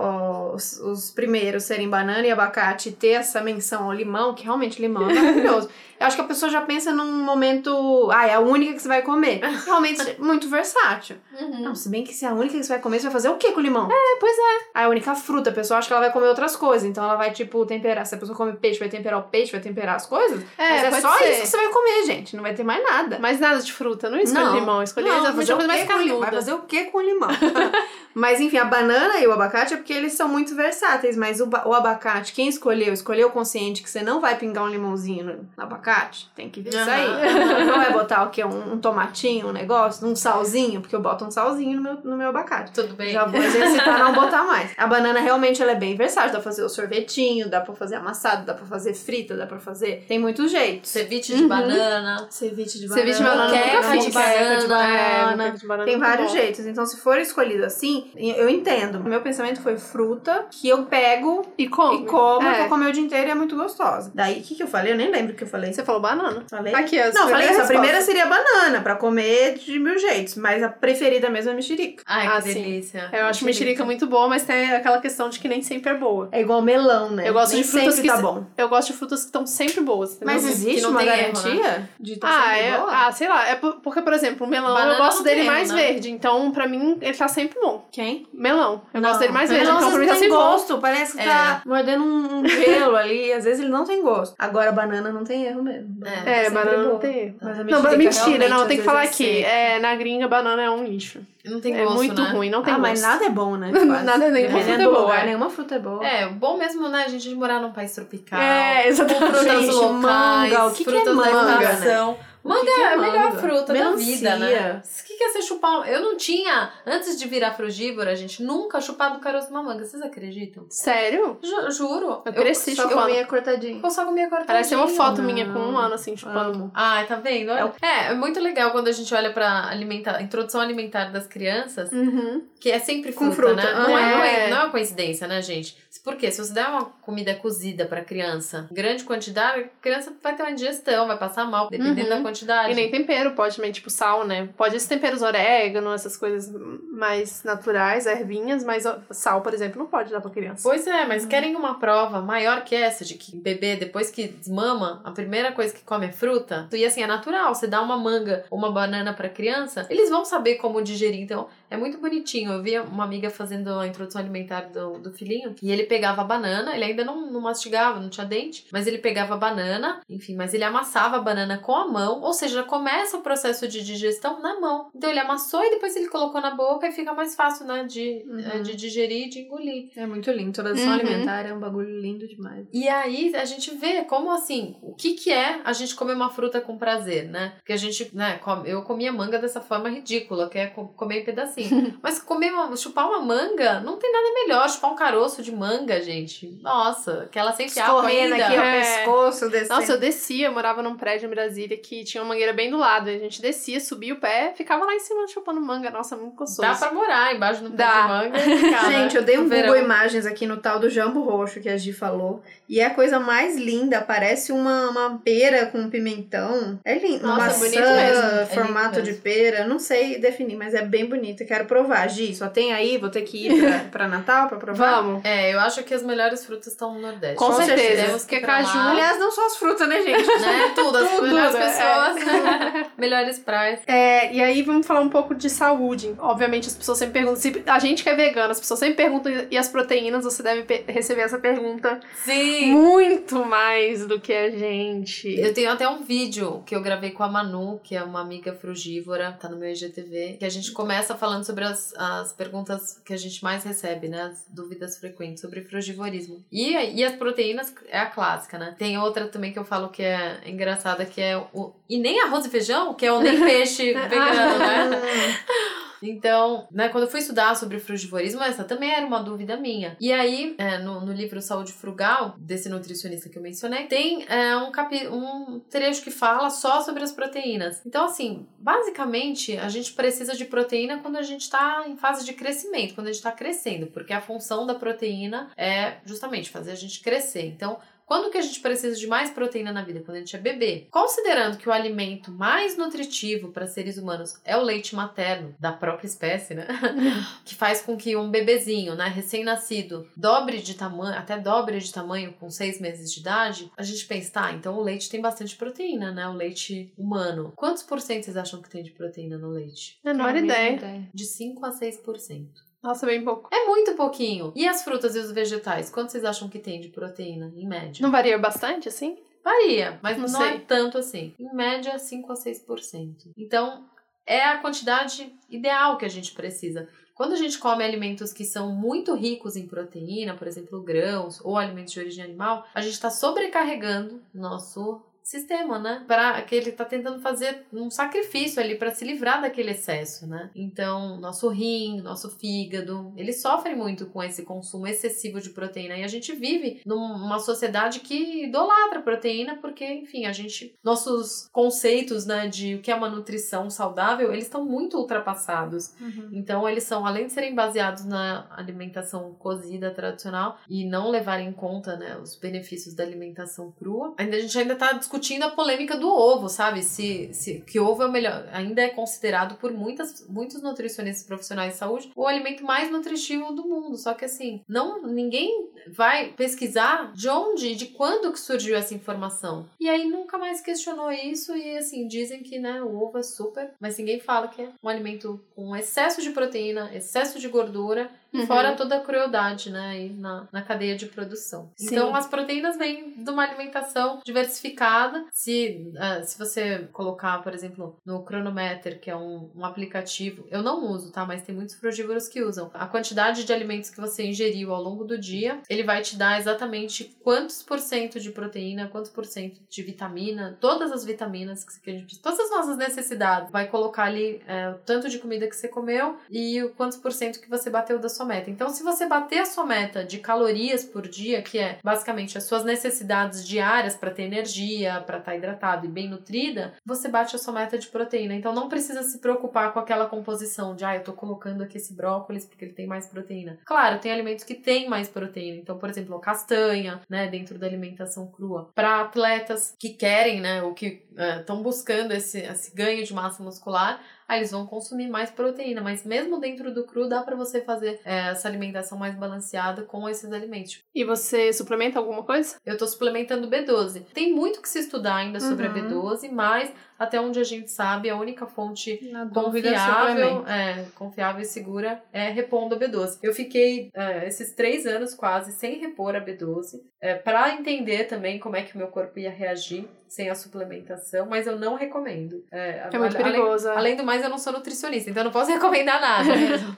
[SPEAKER 1] os, os primeiros serem banana e abacate e ter essa menção ao limão, que realmente limão é maravilhoso. Eu acho que a pessoa já pensa num momento... Ah, é a única que você vai comer. Realmente, muito versátil.
[SPEAKER 3] Uhum.
[SPEAKER 1] Não, se bem que se é a única que você vai comer, você vai fazer o que com o limão?
[SPEAKER 2] É, pois é.
[SPEAKER 1] Ah, é a única fruta. A pessoa acha que ela vai comer outras coisas. Então ela vai, tipo, temperar. Se a pessoa come peixe, vai temperar o peixe, vai temperar as coisas.
[SPEAKER 2] É,
[SPEAKER 1] Mas é só
[SPEAKER 2] ser.
[SPEAKER 1] isso que você vai comer, gente. Não vai ter mais nada.
[SPEAKER 2] Mas nada de fruta. Não escolhi limão. Escolhi
[SPEAKER 1] Não, fazer o
[SPEAKER 2] coisa mais
[SPEAKER 1] limão? Vai
[SPEAKER 2] carnuda.
[SPEAKER 1] fazer o que com o limão? mas enfim, a banana e o abacate é porque eles são muito versáteis. Mas o, o abacate, quem escolheu, escolheu consciente que você não vai pingar um limãozinho no, no abacate. Tem que ver isso aí. Não vai botar o quê? Um, um tomatinho, um negócio, um salzinho, porque eu boto um salzinho no meu, no meu abacate.
[SPEAKER 3] Tudo bem.
[SPEAKER 1] Já vou exercitar não botar mais. A banana realmente ela é bem versátil. Dá pra fazer o sorvetinho, dá pra fazer amassado, dá pra fazer frita, dá pra fazer. Tem muitos jeitos.
[SPEAKER 3] Ceviche de
[SPEAKER 2] Uhum.
[SPEAKER 3] banana.
[SPEAKER 1] Ceviche de banana.
[SPEAKER 2] Ceviche de banana eu nunca
[SPEAKER 3] de banana.
[SPEAKER 1] de
[SPEAKER 2] É,
[SPEAKER 1] banana.
[SPEAKER 2] moqueca de banana
[SPEAKER 1] Tem
[SPEAKER 2] é
[SPEAKER 1] vários
[SPEAKER 2] bom.
[SPEAKER 1] jeitos. Então, se for escolhido assim, eu entendo. O meu pensamento foi fruta que eu pego
[SPEAKER 2] E como?
[SPEAKER 1] e como,
[SPEAKER 2] É.
[SPEAKER 1] vou comer o dia inteiro e é muito gostosa. Daí, o que, que eu falei? Eu nem lembro o que eu falei.
[SPEAKER 2] Você falou banana?
[SPEAKER 1] Falei?
[SPEAKER 2] Aqui, as
[SPEAKER 1] Não, falei isso. A primeira seria banana, pra comer de mil jeitos. Mas a preferida mesmo é mexerica.
[SPEAKER 3] Ai,
[SPEAKER 2] Ah,
[SPEAKER 3] que
[SPEAKER 2] sim.
[SPEAKER 3] delícia.
[SPEAKER 2] Eu acho mexerica muito boa, mas tem aquela questão de que nem sempre é boa.
[SPEAKER 1] É igual melão, né?
[SPEAKER 2] Eu gosto
[SPEAKER 1] Nem
[SPEAKER 2] de frutas
[SPEAKER 1] sempre
[SPEAKER 2] que
[SPEAKER 1] tá bom.
[SPEAKER 2] Eu gosto de frutas que estão sempre boas.
[SPEAKER 1] Mas existe uma
[SPEAKER 3] tem erro,
[SPEAKER 1] garantia de tá
[SPEAKER 2] Ah,
[SPEAKER 1] sempre
[SPEAKER 2] é,
[SPEAKER 1] boa?
[SPEAKER 2] ah, sei lá. É por- porque, por exemplo, o melão
[SPEAKER 3] Banana
[SPEAKER 2] eu gosto dele
[SPEAKER 3] tem,
[SPEAKER 2] mais
[SPEAKER 3] né?
[SPEAKER 2] verde. Então, pra mim, ele tá sempre bom.
[SPEAKER 1] Quem?
[SPEAKER 2] Melão. Eu
[SPEAKER 1] Não.
[SPEAKER 2] gosto dele mais verde.
[SPEAKER 1] Melão,
[SPEAKER 2] Então, pra mim, tá sempre bom.
[SPEAKER 1] gosto. Parece que
[SPEAKER 3] É.
[SPEAKER 1] tá mordendo um um gelo ali. Às vezes ele não tem gosto. Agora, banana não tem erro mesmo.
[SPEAKER 3] É.
[SPEAKER 1] Tá
[SPEAKER 2] É, banana não tem.
[SPEAKER 1] Mas a
[SPEAKER 2] Não, mentira,
[SPEAKER 1] realmente,
[SPEAKER 2] não, tem que falar
[SPEAKER 1] é
[SPEAKER 2] aqui.
[SPEAKER 1] seca.
[SPEAKER 2] É, na gringa, banana é um lixo.
[SPEAKER 3] Não tem
[SPEAKER 2] é
[SPEAKER 3] gosto,
[SPEAKER 2] muito
[SPEAKER 3] né?
[SPEAKER 2] ruim, não tem
[SPEAKER 1] ah,
[SPEAKER 2] gosto.
[SPEAKER 1] mas nada é bom, né?
[SPEAKER 2] Nada, nenhuma
[SPEAKER 1] Dependendo
[SPEAKER 2] fruta é boa,
[SPEAKER 1] lugar,
[SPEAKER 2] é.
[SPEAKER 1] nenhuma fruta é boa.
[SPEAKER 3] É, bom mesmo, né? A gente morar num país tropical.
[SPEAKER 2] É,
[SPEAKER 3] Com
[SPEAKER 2] exatamente.
[SPEAKER 3] frutas
[SPEAKER 1] Gente,
[SPEAKER 3] locais,
[SPEAKER 1] manga, o que que é manga, né?
[SPEAKER 3] Manga
[SPEAKER 1] é
[SPEAKER 3] é a melhor fruta
[SPEAKER 1] Melancia.
[SPEAKER 3] da vida, né? O que que é você chupar? Eu não tinha, antes de virar frugívora, gente, nunca chupado o caroço de uma manga. Vocês acreditam?
[SPEAKER 2] Sério?
[SPEAKER 3] Ju- juro.
[SPEAKER 2] Eu cresci
[SPEAKER 1] Só
[SPEAKER 2] chupando.
[SPEAKER 1] comia cortadinho.
[SPEAKER 3] Eu só comia cortadinho.
[SPEAKER 2] Parece uma foto
[SPEAKER 1] Não.
[SPEAKER 2] minha com um ano, assim, chupando.
[SPEAKER 1] Amo.
[SPEAKER 3] Ai, tá vendo?
[SPEAKER 1] É
[SPEAKER 3] É, é muito legal quando a gente olha pra alimentar, introdução alimentar das crianças,
[SPEAKER 2] Uhum.
[SPEAKER 3] que é sempre
[SPEAKER 1] Com
[SPEAKER 3] fruta,
[SPEAKER 1] fruta.
[SPEAKER 3] né? Não, é,
[SPEAKER 2] É.
[SPEAKER 3] não é uma coincidência, né, gente? Por quê? Se você der uma comida cozida pra criança, grande quantidade, a criança vai ter uma indigestão, vai passar mal, dependendo
[SPEAKER 2] Uhum.
[SPEAKER 3] da quantidade.
[SPEAKER 2] E nem tempero, pode também, tipo sal, né? Pode esses temperos orégano, essas coisas mais naturais, ervinhas, mas sal, por exemplo, não pode dar pra criança.
[SPEAKER 3] Pois é, mas querem uma prova maior que essa, de que bebê, depois que desmama, a primeira coisa que come é fruta. E assim, é natural. Você dá uma manga ou uma banana pra criança, eles vão saber como digerir. Então, é muito bonitinho. Eu vi uma amiga fazendo a introdução alimentar do, do filhinho, e ele pegava a banana, ele ainda não, não mastigava, não tinha dente, mas ele pegava a banana, enfim, mas ele amassava a banana com a mão, ou seja, já começa o processo de digestão na mão. Então, ele amassou e depois ele colocou na boca e fica mais fácil, né, de,
[SPEAKER 1] Uhum.
[SPEAKER 3] eh, de digerir e de engolir.
[SPEAKER 1] É muito lindo. Introdução
[SPEAKER 2] Uhum.
[SPEAKER 1] alimentar é um bagulho lindo demais.
[SPEAKER 3] E aí a gente vê como assim, o que que é a gente comer uma fruta com prazer, né? Porque a gente, né, come- eu comia manga dessa forma ridícula, que é co- comer em pedacinho. Mas comer uma, chupar uma manga, não tem nada melhor. Chupar um caroço de manga, gente. Nossa, aquela sem
[SPEAKER 1] Escorrendo
[SPEAKER 3] ainda.
[SPEAKER 1] aqui,
[SPEAKER 2] É.
[SPEAKER 1] pescoço, descendo.
[SPEAKER 2] Nossa, eu descia, eu morava num prédio em Brasília que tinha uma mangueira bem do lado. A gente descia, subia o pé, ficava lá em cima chupando manga. Nossa, muito gostoso.
[SPEAKER 3] Dá pra morar embaixo do pé
[SPEAKER 2] Dá.
[SPEAKER 3] de manga. né,
[SPEAKER 1] Gente, eu dei um Google
[SPEAKER 3] verão.
[SPEAKER 1] Imagens aqui no tal do jambo roxo que a Gi falou. E é a coisa mais linda. Parece uma, uma pera com pimentão. É lindo.
[SPEAKER 2] Nossa,
[SPEAKER 1] maçã,
[SPEAKER 2] bonito mesmo.
[SPEAKER 3] É lindo
[SPEAKER 1] formato de
[SPEAKER 3] mesmo.
[SPEAKER 1] pera. Não sei definir, mas é bem bonito. Quero provar. Gi, só tem aí? Vou ter que ir pra, pra Natal pra provar?
[SPEAKER 2] Vamos.
[SPEAKER 3] É, eu acho que as melhores frutas estão no Nordeste.
[SPEAKER 2] Com
[SPEAKER 1] Com
[SPEAKER 2] certeza.
[SPEAKER 3] Que
[SPEAKER 2] Porque
[SPEAKER 3] lá.
[SPEAKER 2] caju.
[SPEAKER 1] Aliás, não só as frutas, né, gente?
[SPEAKER 3] Né? Tudo, as
[SPEAKER 2] Tudo,
[SPEAKER 3] melhores
[SPEAKER 2] é.
[SPEAKER 3] Pessoas, melhores praias.
[SPEAKER 2] É, e aí vamos falar um pouco de saúde. Obviamente, as pessoas sempre perguntam. Se a gente que é vegano, as pessoas sempre perguntam. E as proteínas, você deve receber essa pergunta
[SPEAKER 3] Sim!
[SPEAKER 2] muito mais do que a gente.
[SPEAKER 3] Eu tenho até um vídeo que eu gravei com a Manu, que é uma amiga frugívora, tá no meu IGTV, que a gente começa falando sobre as, as perguntas que a gente mais recebe, né? As dúvidas frequentes sobre frugivorismo. E, e as proteínas é a clássica, né? Tem outra também que eu falo que é engraçada, que é o. E nem arroz e feijão, que é o nem peixe vegano, né? Então, né, quando eu fui estudar sobre frugivorismo, essa também era uma dúvida minha. E aí, é, no, no livro Saúde Frugal, desse nutricionista que eu mencionei, tem é, um, capi um trecho que fala só sobre as proteínas. Então, assim, basicamente, a gente precisa de proteína quando a gente está em fase de crescimento, quando a gente está crescendo, porque a função da proteína é justamente fazer a gente crescer. Então, quando que a gente precisa de mais proteína na vida? Quando a gente é bebê. Considerando que o alimento mais nutritivo para seres humanos é o leite materno da própria espécie, né? que faz com que um bebezinho, né, recém-nascido, dobre de tamanho, até dobre de tamanho com seis meses de idade, a gente pensa, tá, então o leite tem bastante proteína, né? O leite humano. Quantos por cento vocês acham que tem de proteína no leite?
[SPEAKER 2] Menor
[SPEAKER 1] É a mesma
[SPEAKER 2] ideia.
[SPEAKER 3] De 5 a 6%.
[SPEAKER 2] Nossa, bem pouco.
[SPEAKER 3] É muito pouquinho. E as frutas e os vegetais? Quanto vocês acham que tem de proteína, em média?
[SPEAKER 2] Não varia bastante, assim?
[SPEAKER 3] Varia, mas
[SPEAKER 2] Não
[SPEAKER 3] não, é tanto assim. Em média, 5 a 6%. Então, é a quantidade ideal que a gente precisa. Quando a gente come alimentos que são muito ricos em proteína, por exemplo, grãos ou alimentos de origem animal, a gente está sobrecarregando nosso sistema, né? Para que ele tá tentando fazer um sacrifício ali para se livrar daquele excesso, né? Então, nosso rim, nosso fígado, ele sofre muito com esse consumo excessivo de proteína e a gente vive numa sociedade que idolatra proteína porque, enfim, a gente nossos conceitos, né, de o que é uma nutrição saudável, eles estão muito ultrapassados. Então, eles são, além de serem baseados na alimentação cozida tradicional e não levarem em conta né, os benefícios da alimentação crua, ainda a gente ainda está discutindo a polêmica do ovo, sabe? Se, se que ovo é o melhor, ainda é considerado por muitas, muitos nutricionistas profissionais de saúde o alimento mais nutritivo do mundo. Só que assim, não ninguém vai pesquisar de onde, de quando que surgiu essa informação. E aí nunca mais questionou isso e assim, dizem que né, o ovo é super, mas ninguém fala que é um alimento com excesso de proteína, excesso de gordura e
[SPEAKER 2] Uhum.
[SPEAKER 3] fora toda a crueldade, né, aí na, na cadeia de produção.
[SPEAKER 2] Sim.
[SPEAKER 3] Então as proteínas vêm de uma alimentação diversificada. Se, ah, se você colocar, por exemplo, no Chronometer, que é um, um aplicativo, eu não uso, tá? Mas tem muitos frugívoros que usam. A quantidade de alimentos que você ingeriu ao longo do dia, ele vai te dar exatamente quantos por cento de proteína, quantos por cento de vitamina, todas as vitaminas que a gente todas as nossas necessidades. Vai colocar ali é, o tanto de comida que você comeu e o quantos por cento que você bateu da sua meta. Então, se você bater a sua meta de calorias por dia, que é basicamente as suas necessidades diárias para ter energia, para estar hidratado e bem nutrida, você bate a sua meta de proteína. Então, não precisa se preocupar com aquela composição de, ah, eu tô colocando aqui esse brócolis porque ele tem mais proteína. Claro, tem alimentos que têm mais proteína. Então, por exemplo, castanha, né, dentro da alimentação crua. Para atletas que querem, né, ou que estão buscando esse, esse ganho de massa muscular, aí eles vão consumir mais proteína, mas mesmo dentro do cru dá para você fazer é, essa alimentação mais balanceada com esses alimentos.
[SPEAKER 2] E você suplementa alguma coisa?
[SPEAKER 3] Eu tô suplementando B12. Tem muito que se estudar ainda sobre
[SPEAKER 1] Uhum.
[SPEAKER 3] a B12, mas até onde a gente sabe, a única fonte confiável, é, confiável e segura é repondo a B12. Eu fiquei é, esses três anos quase sem repor a B12, é, para entender também como é que o meu corpo ia reagir sem a suplementação, mas eu não recomendo. É,
[SPEAKER 2] É muito
[SPEAKER 3] além-
[SPEAKER 2] perigoso. é.
[SPEAKER 3] Além do mais, eu não sou nutricionista, então eu não posso recomendar nada.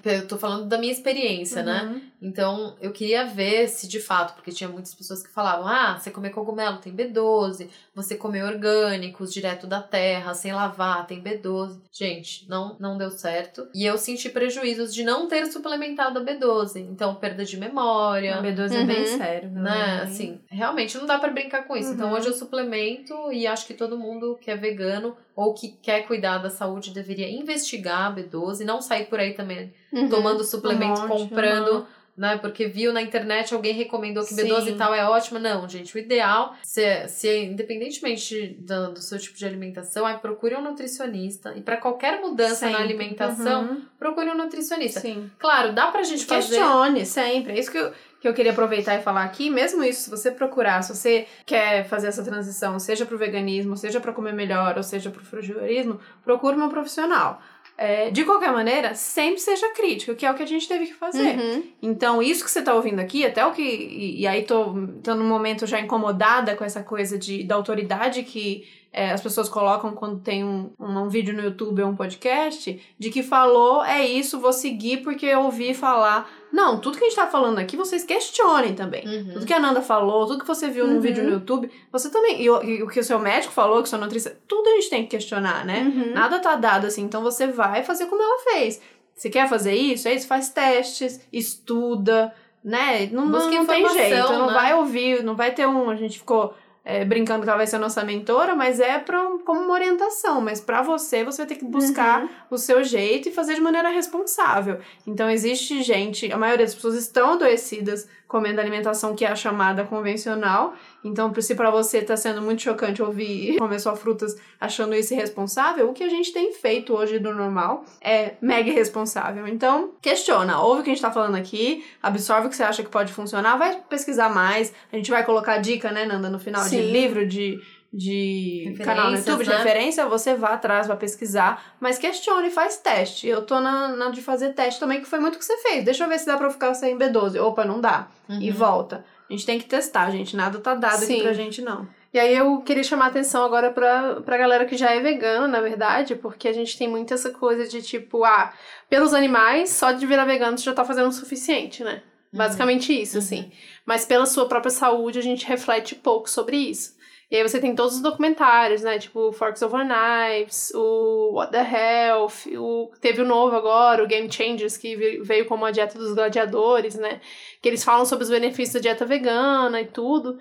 [SPEAKER 3] eu tô falando da minha experiência, né?
[SPEAKER 1] Uhum.
[SPEAKER 3] Então, eu queria ver se de fato, porque tinha muitas pessoas que falavam: ah, você comer cogumelo tem B12, você comer orgânicos direto da terra, sem lavar, tem B12. Gente, não, não deu certo. E eu senti prejuízos de não ter suplementado a B12. Então, perda de
[SPEAKER 1] A
[SPEAKER 3] memória.
[SPEAKER 1] B12 é bem
[SPEAKER 2] Uhum.
[SPEAKER 1] sério,
[SPEAKER 3] Né, assim, realmente não dá pra brincar com isso. Então
[SPEAKER 1] Uhum.
[SPEAKER 3] hoje eu suplemento e acho que todo mundo que é vegano ou que quer cuidar da saúde deveria investigar a B12, não sair por aí também
[SPEAKER 2] Uhum.
[SPEAKER 3] tomando suplemento,
[SPEAKER 1] Um monte,
[SPEAKER 3] comprando,
[SPEAKER 1] uhum.
[SPEAKER 3] Né? Porque viu na internet alguém recomendou que
[SPEAKER 1] Sim.
[SPEAKER 3] B12 e tal é ótima. Não, gente, o ideal, se, se independentemente do, do seu tipo de alimentação, é procure um nutricionista. E para qualquer mudança na
[SPEAKER 1] Sempre.
[SPEAKER 3] alimentação,
[SPEAKER 1] Uhum.
[SPEAKER 3] procure um nutricionista.
[SPEAKER 1] Sim.
[SPEAKER 3] Claro, dá pra gente fazer.
[SPEAKER 1] Questione sempre. É isso que eu, que eu queria aproveitar e falar aqui. Mesmo isso, se você procurar, se você quer fazer essa transição, seja pro veganismo, seja para comer melhor, ou seja pro frugivorismo, procure uma profissional. É, de qualquer maneira, sempre seja crítico, que é o que a gente teve que fazer.
[SPEAKER 2] Uhum.
[SPEAKER 1] Então, isso que você tá ouvindo aqui, até o que. E, e aí tô, tô num momento já incomodada com essa coisa de, da autoridade que é, as pessoas colocam quando tem um, um, um vídeo no YouTube ou um podcast, de que falou, é isso, vou seguir porque eu ouvi falar. Não, tudo que a gente tá falando aqui, vocês questionem também.
[SPEAKER 3] Uhum.
[SPEAKER 1] Tudo que a Nanda falou, tudo que você viu no
[SPEAKER 2] Uhum.
[SPEAKER 1] vídeo no YouTube, você também. E, o- e o que o seu médico falou, que o seu nutricionista, tudo a gente tem que questionar, né?
[SPEAKER 2] Uhum.
[SPEAKER 1] Nada tá dado assim, então você vai fazer como ela fez. Você quer fazer isso? É isso? Faz testes, estuda, né? Não, não, não tem jeito. Não
[SPEAKER 3] né?
[SPEAKER 1] vai ouvir, não vai ter um. A gente ficou é, brincando que ela vai ser a nossa mentora, mas é pra, como uma orientação. Mas pra você, você vai ter que buscar
[SPEAKER 2] Uhum.
[SPEAKER 1] o seu jeito e fazer de maneira responsável. Então existe gente, a maioria das pessoas estão adoecidas comendo alimentação que é a chamada convencional. Então, se pra você tá sendo muito chocante ouvir comer só frutas achando isso irresponsável, o que a gente tem feito hoje do normal é mega irresponsável. Então, questiona, ouve o que a gente tá falando aqui, absorve o que você acha que pode funcionar, vai pesquisar mais. A gente vai colocar dica, né, Nanda, no final de
[SPEAKER 2] Sim.
[SPEAKER 1] livro, de de canal no YouTube de
[SPEAKER 3] né?
[SPEAKER 1] referência, você vá atrás, vai pesquisar, mas questione, faz teste. Eu tô na, na de fazer teste também, que foi muito o que você fez. Deixa eu ver se dá pra ficar sem B12. Opa, não dá. E
[SPEAKER 3] Uhum.
[SPEAKER 1] volta. A gente tem que testar, gente. Nada tá dado
[SPEAKER 2] Sim.
[SPEAKER 1] aqui pra gente, não.
[SPEAKER 2] E aí eu queria chamar a atenção agora pra, pra galera que já é vegana, na verdade, porque a gente tem muito essa coisa de tipo, ah, pelos animais, só de virar vegano você já tá fazendo o suficiente, né? Basicamente isso,
[SPEAKER 3] Uhum.
[SPEAKER 2] assim. Mas pela sua própria saúde, a gente reflete pouco sobre isso. E aí você tem todos os documentários, né? Tipo, Forks Over Knives, o What the Health, o, teve o novo agora, o Game Changers, que ve- veio como a dieta dos gladiadores, né? Que eles falam sobre os benefícios da dieta vegana e tudo.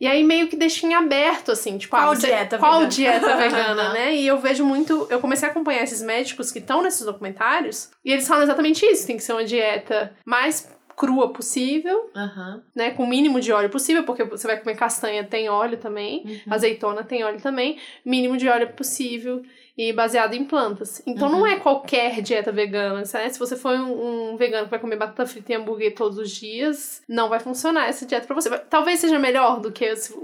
[SPEAKER 2] E aí meio que deixa em aberto, assim, tipo,
[SPEAKER 1] Qual
[SPEAKER 2] ah, você-
[SPEAKER 1] dieta
[SPEAKER 2] qual
[SPEAKER 1] vegana?
[SPEAKER 2] dieta vegana, né? E eu vejo muito, eu comecei a acompanhar esses médicos que estão nesses documentários, e eles falam exatamente isso, tem que ser uma dieta mais crua possível,
[SPEAKER 3] Aham.
[SPEAKER 2] né, com o mínimo de óleo possível, porque você vai comer castanha, tem óleo também,
[SPEAKER 3] Uhum.
[SPEAKER 2] azeitona tem óleo também, mínimo de óleo possível e baseado em plantas. Então
[SPEAKER 3] Uhum.
[SPEAKER 2] não é qualquer dieta vegana, né? Se você for um, um vegano que vai comer batata frita e hambúrguer todos os dias, não vai funcionar essa dieta pra você. Talvez seja melhor do que se-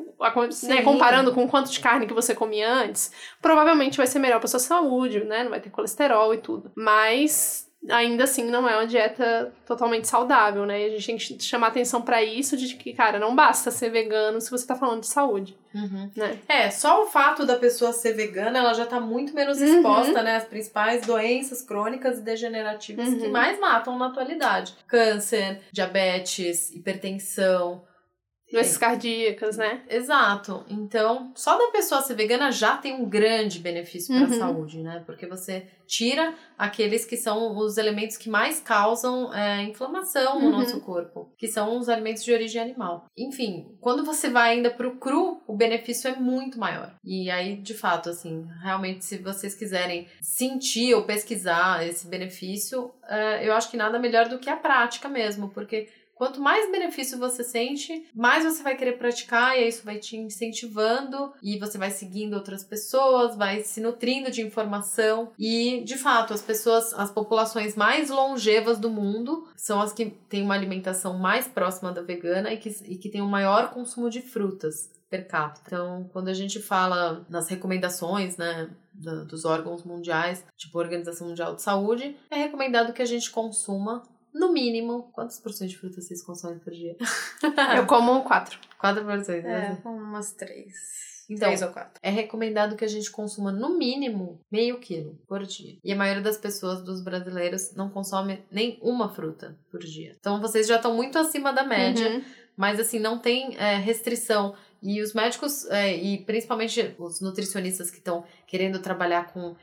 [SPEAKER 2] né, comparando com o quanto de carne que você comia antes, provavelmente vai ser melhor pra sua saúde, né? Não vai ter colesterol e tudo. Mas ainda assim não é uma dieta totalmente saudável, né? E a gente tem que chamar atenção pra isso de que, cara, não basta ser vegano se você tá falando de saúde,
[SPEAKER 3] Uhum.
[SPEAKER 2] né?
[SPEAKER 3] É, só o fato da pessoa ser vegana, ela já tá muito menos
[SPEAKER 2] Uhum.
[SPEAKER 3] exposta, né, às principais doenças crônicas e degenerativas que
[SPEAKER 2] Uhum.
[SPEAKER 3] mais matam na atualidade. Câncer, diabetes, hipertensão.
[SPEAKER 2] Doenças cardíacas, né?
[SPEAKER 3] Exato. Então, só da pessoa ser vegana já tem um grande benefício para a
[SPEAKER 2] Uhum.
[SPEAKER 3] saúde, né? Porque você tira aqueles que são os elementos que mais causam é, inflamação no
[SPEAKER 2] Uhum.
[SPEAKER 3] nosso corpo, que são os alimentos de origem animal. Enfim, quando você vai ainda pro cru, o benefício é muito maior. E aí, de fato, assim, realmente, se vocês quiserem sentir ou pesquisar esse benefício, é, eu acho que nada melhor do que a prática mesmo, porque Quanto mais benefício você sente, mais você vai querer praticar, e isso vai te incentivando, e você vai seguindo outras pessoas, vai se nutrindo de informação. E, de fato, as pessoas, as populações mais longevas do mundo são as que têm uma alimentação mais próxima da vegana e que, e que têm um maior consumo de frutas per capita. Então, quando a gente fala nas recomendações, né, dos órgãos mundiais, tipo Organização Mundial de Saúde, é recomendado que a gente consuma no mínimo, quantas porções de fruta vocês consomem por dia?
[SPEAKER 2] Eu como quatro.
[SPEAKER 3] Quatro porções,
[SPEAKER 1] né? É, umas três.
[SPEAKER 3] Então, três ou quatro. É recomendado que a gente consuma no mínimo meio quilo por dia. E a maioria das pessoas, dos brasileiros, não consome nem uma fruta por dia. Então vocês já estão muito acima da média. Uhum. Mas assim, não tem é, restrição e os médicos, é, e principalmente os nutricionistas que estão querendo trabalhar com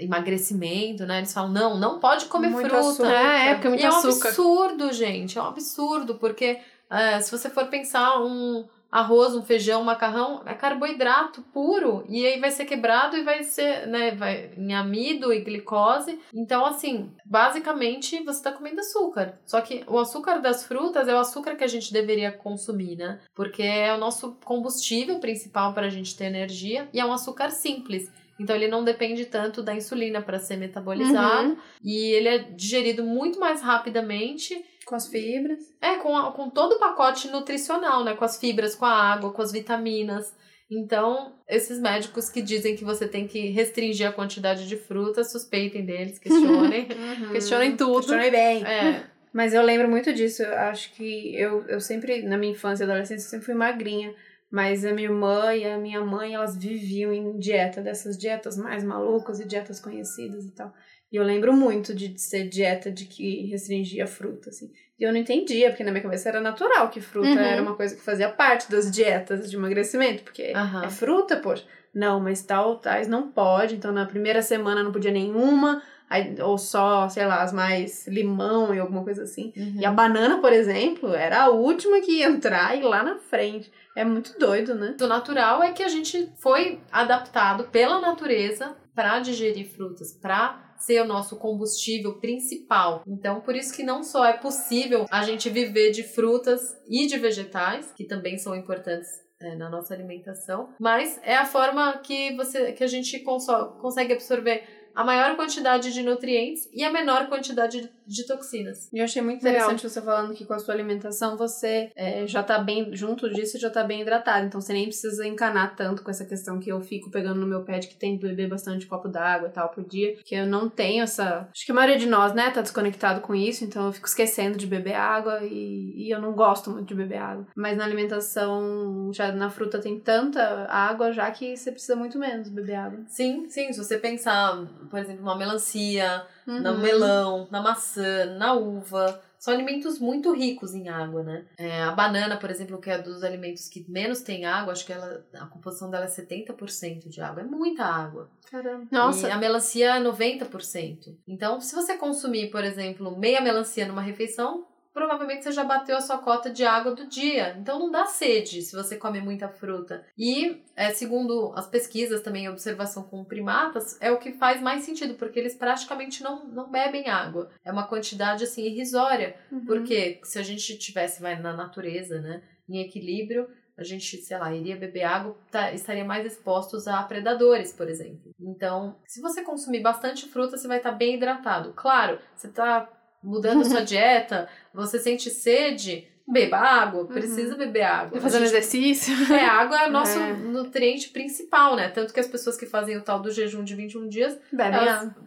[SPEAKER 3] emagrecimento, né? Eles falam, não, não pode comer muito fruta. Açúcar.
[SPEAKER 2] É, é, porque é muito
[SPEAKER 3] e
[SPEAKER 2] açúcar.
[SPEAKER 3] é um absurdo, gente. É um absurdo, porque é, se você for pensar um, arroz, um feijão, um macarrão, é carboidrato puro. E aí vai ser quebrado e vai ser, né, vai em amido e glicose. Então, assim, basicamente você está comendo açúcar. Só que o açúcar das frutas é o açúcar que a gente deveria consumir, né? Porque é o nosso combustível principal para a gente ter energia e é um açúcar simples. Então ele não depende tanto da insulina para ser metabolizado uhum. e ele é digerido muito mais rapidamente
[SPEAKER 1] com as fibras.
[SPEAKER 3] É, com, a, com todo o pacote nutricional, né? Com as fibras, com a água, com as vitaminas. Então, esses médicos que dizem que você tem que restringir a quantidade de frutas, suspeitem deles, questionem.
[SPEAKER 2] uhum. Questionem tudo.
[SPEAKER 1] Questionem bem.
[SPEAKER 3] É.
[SPEAKER 1] Mas eu lembro muito disso. Eu acho que eu, eu sempre, na minha infância e adolescência, eu sempre fui magrinha. Mas a minha irmã e a minha mãe, elas viviam em dieta, dessas dietas mais malucas e dietas conhecidas e tal. E eu lembro muito de ser dieta de que restringia fruta, assim. E eu não entendia, porque na minha cabeça era natural que fruta uhum. era uma coisa que fazia parte das dietas de emagrecimento, porque uhum. é fruta, poxa. Não, mas tal, tais não pode. Então na primeira semana não podia nenhuma, aí, ou só, sei lá, as mais limão e alguma coisa assim. Uhum. E a banana, por exemplo, era a última que ia entrar e lá na frente. É muito doido, né?
[SPEAKER 3] O natural é que a gente foi adaptado pela natureza para digerir frutas, para ser o nosso combustível principal. Então, por isso que não só é possível a gente viver de frutas e de vegetais, que também são importantes é, na nossa alimentação, mas é a forma que você que a gente consegue absorver a maior quantidade de nutrientes e a menor quantidade de toxinas.
[SPEAKER 1] E eu achei muito interessante Legal. você falando que com a sua alimentação você é, já tá bem, junto disso, já tá bem hidratado. Então você nem precisa encanar tanto com essa questão que eu fico pegando no meu pé de que tem que beber bastante copo d'água e tal por dia. Que eu não tenho essa. Acho que a maioria de nós, né, tá desconectado com isso, então eu fico esquecendo de beber água e, e eu não gosto muito de beber água. Mas na alimentação, já na fruta tem tanta água já que você precisa muito menos beber água.
[SPEAKER 3] Sim, sim. Se você pensar, por exemplo, na melancia, uhum. no melão, na maçã, na uva. São alimentos muito ricos em água, né? É, a banana, por exemplo, que é dos alimentos que menos tem água, acho que ela, a composição dela é 70% de água. É muita água.
[SPEAKER 1] Caramba.
[SPEAKER 3] Nossa. E a melancia é 90%. Então, se você consumir, por exemplo, meia melancia numa refeição, provavelmente você já bateu a sua cota de água do dia. Então não dá sede se você come muita fruta. E, é, segundo as pesquisas também, observação com primatas, é o que faz mais sentido, porque eles praticamente não, não bebem água. É uma quantidade assim irrisória. Uhum. Porque se a gente tivesse vai na natureza, né, em equilíbrio, a gente, sei lá, iria beber água, tá, estaria mais expostos a predadores, por exemplo. Então, se você consumir bastante fruta, você vai estar tá bem hidratado. Claro, você está mudando sua dieta, você sente sede, beba água, uhum. precisa uhum. beber água.
[SPEAKER 2] Fazendo gente, exercício.
[SPEAKER 3] É, água é o nosso é. nutriente principal, né? Tanto que as pessoas que fazem o tal do jejum de 21 dias
[SPEAKER 2] bebem,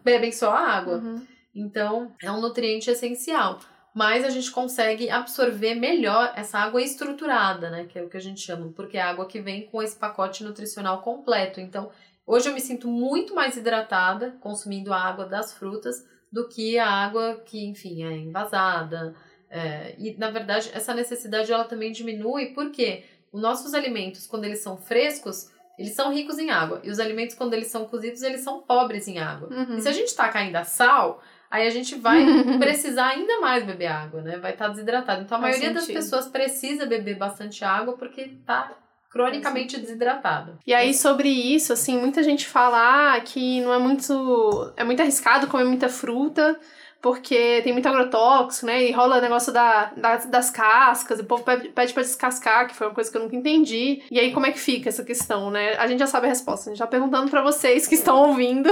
[SPEAKER 3] bebem só água. Uhum. Então, é um nutriente essencial. Mas a gente consegue absorver melhor essa água estruturada, né? Que é o que a gente chama, porque é a água que vem com esse pacote nutricional completo. Então, hoje eu me sinto muito mais hidratada consumindo a água das frutas do que a água que, enfim, é envasada. É, e, na verdade, essa necessidade ela também diminui porque os nossos alimentos, quando eles são frescos, eles são ricos em água. E os alimentos, quando eles são cozidos, eles são pobres em água. Uhum. E se a gente tacar ainda sal, aí a gente vai precisar ainda mais beber água, né? Vai estar tá desidratado. Então, a Faz maioria sentido. das pessoas precisa beber bastante água porque tá cronicamente desidratado.
[SPEAKER 2] E aí, sobre isso, assim, muita gente fala ah, que não é muito. É muito arriscado comer muita fruta, porque tem muito agrotóxico, né? E rola o negócio da, da, das cascas, o povo pede, pra descascar, que foi uma coisa que eu nunca entendi. E aí, como é que fica essa questão, né? A gente já sabe a resposta, a gente tá perguntando pra vocês que estão ouvindo,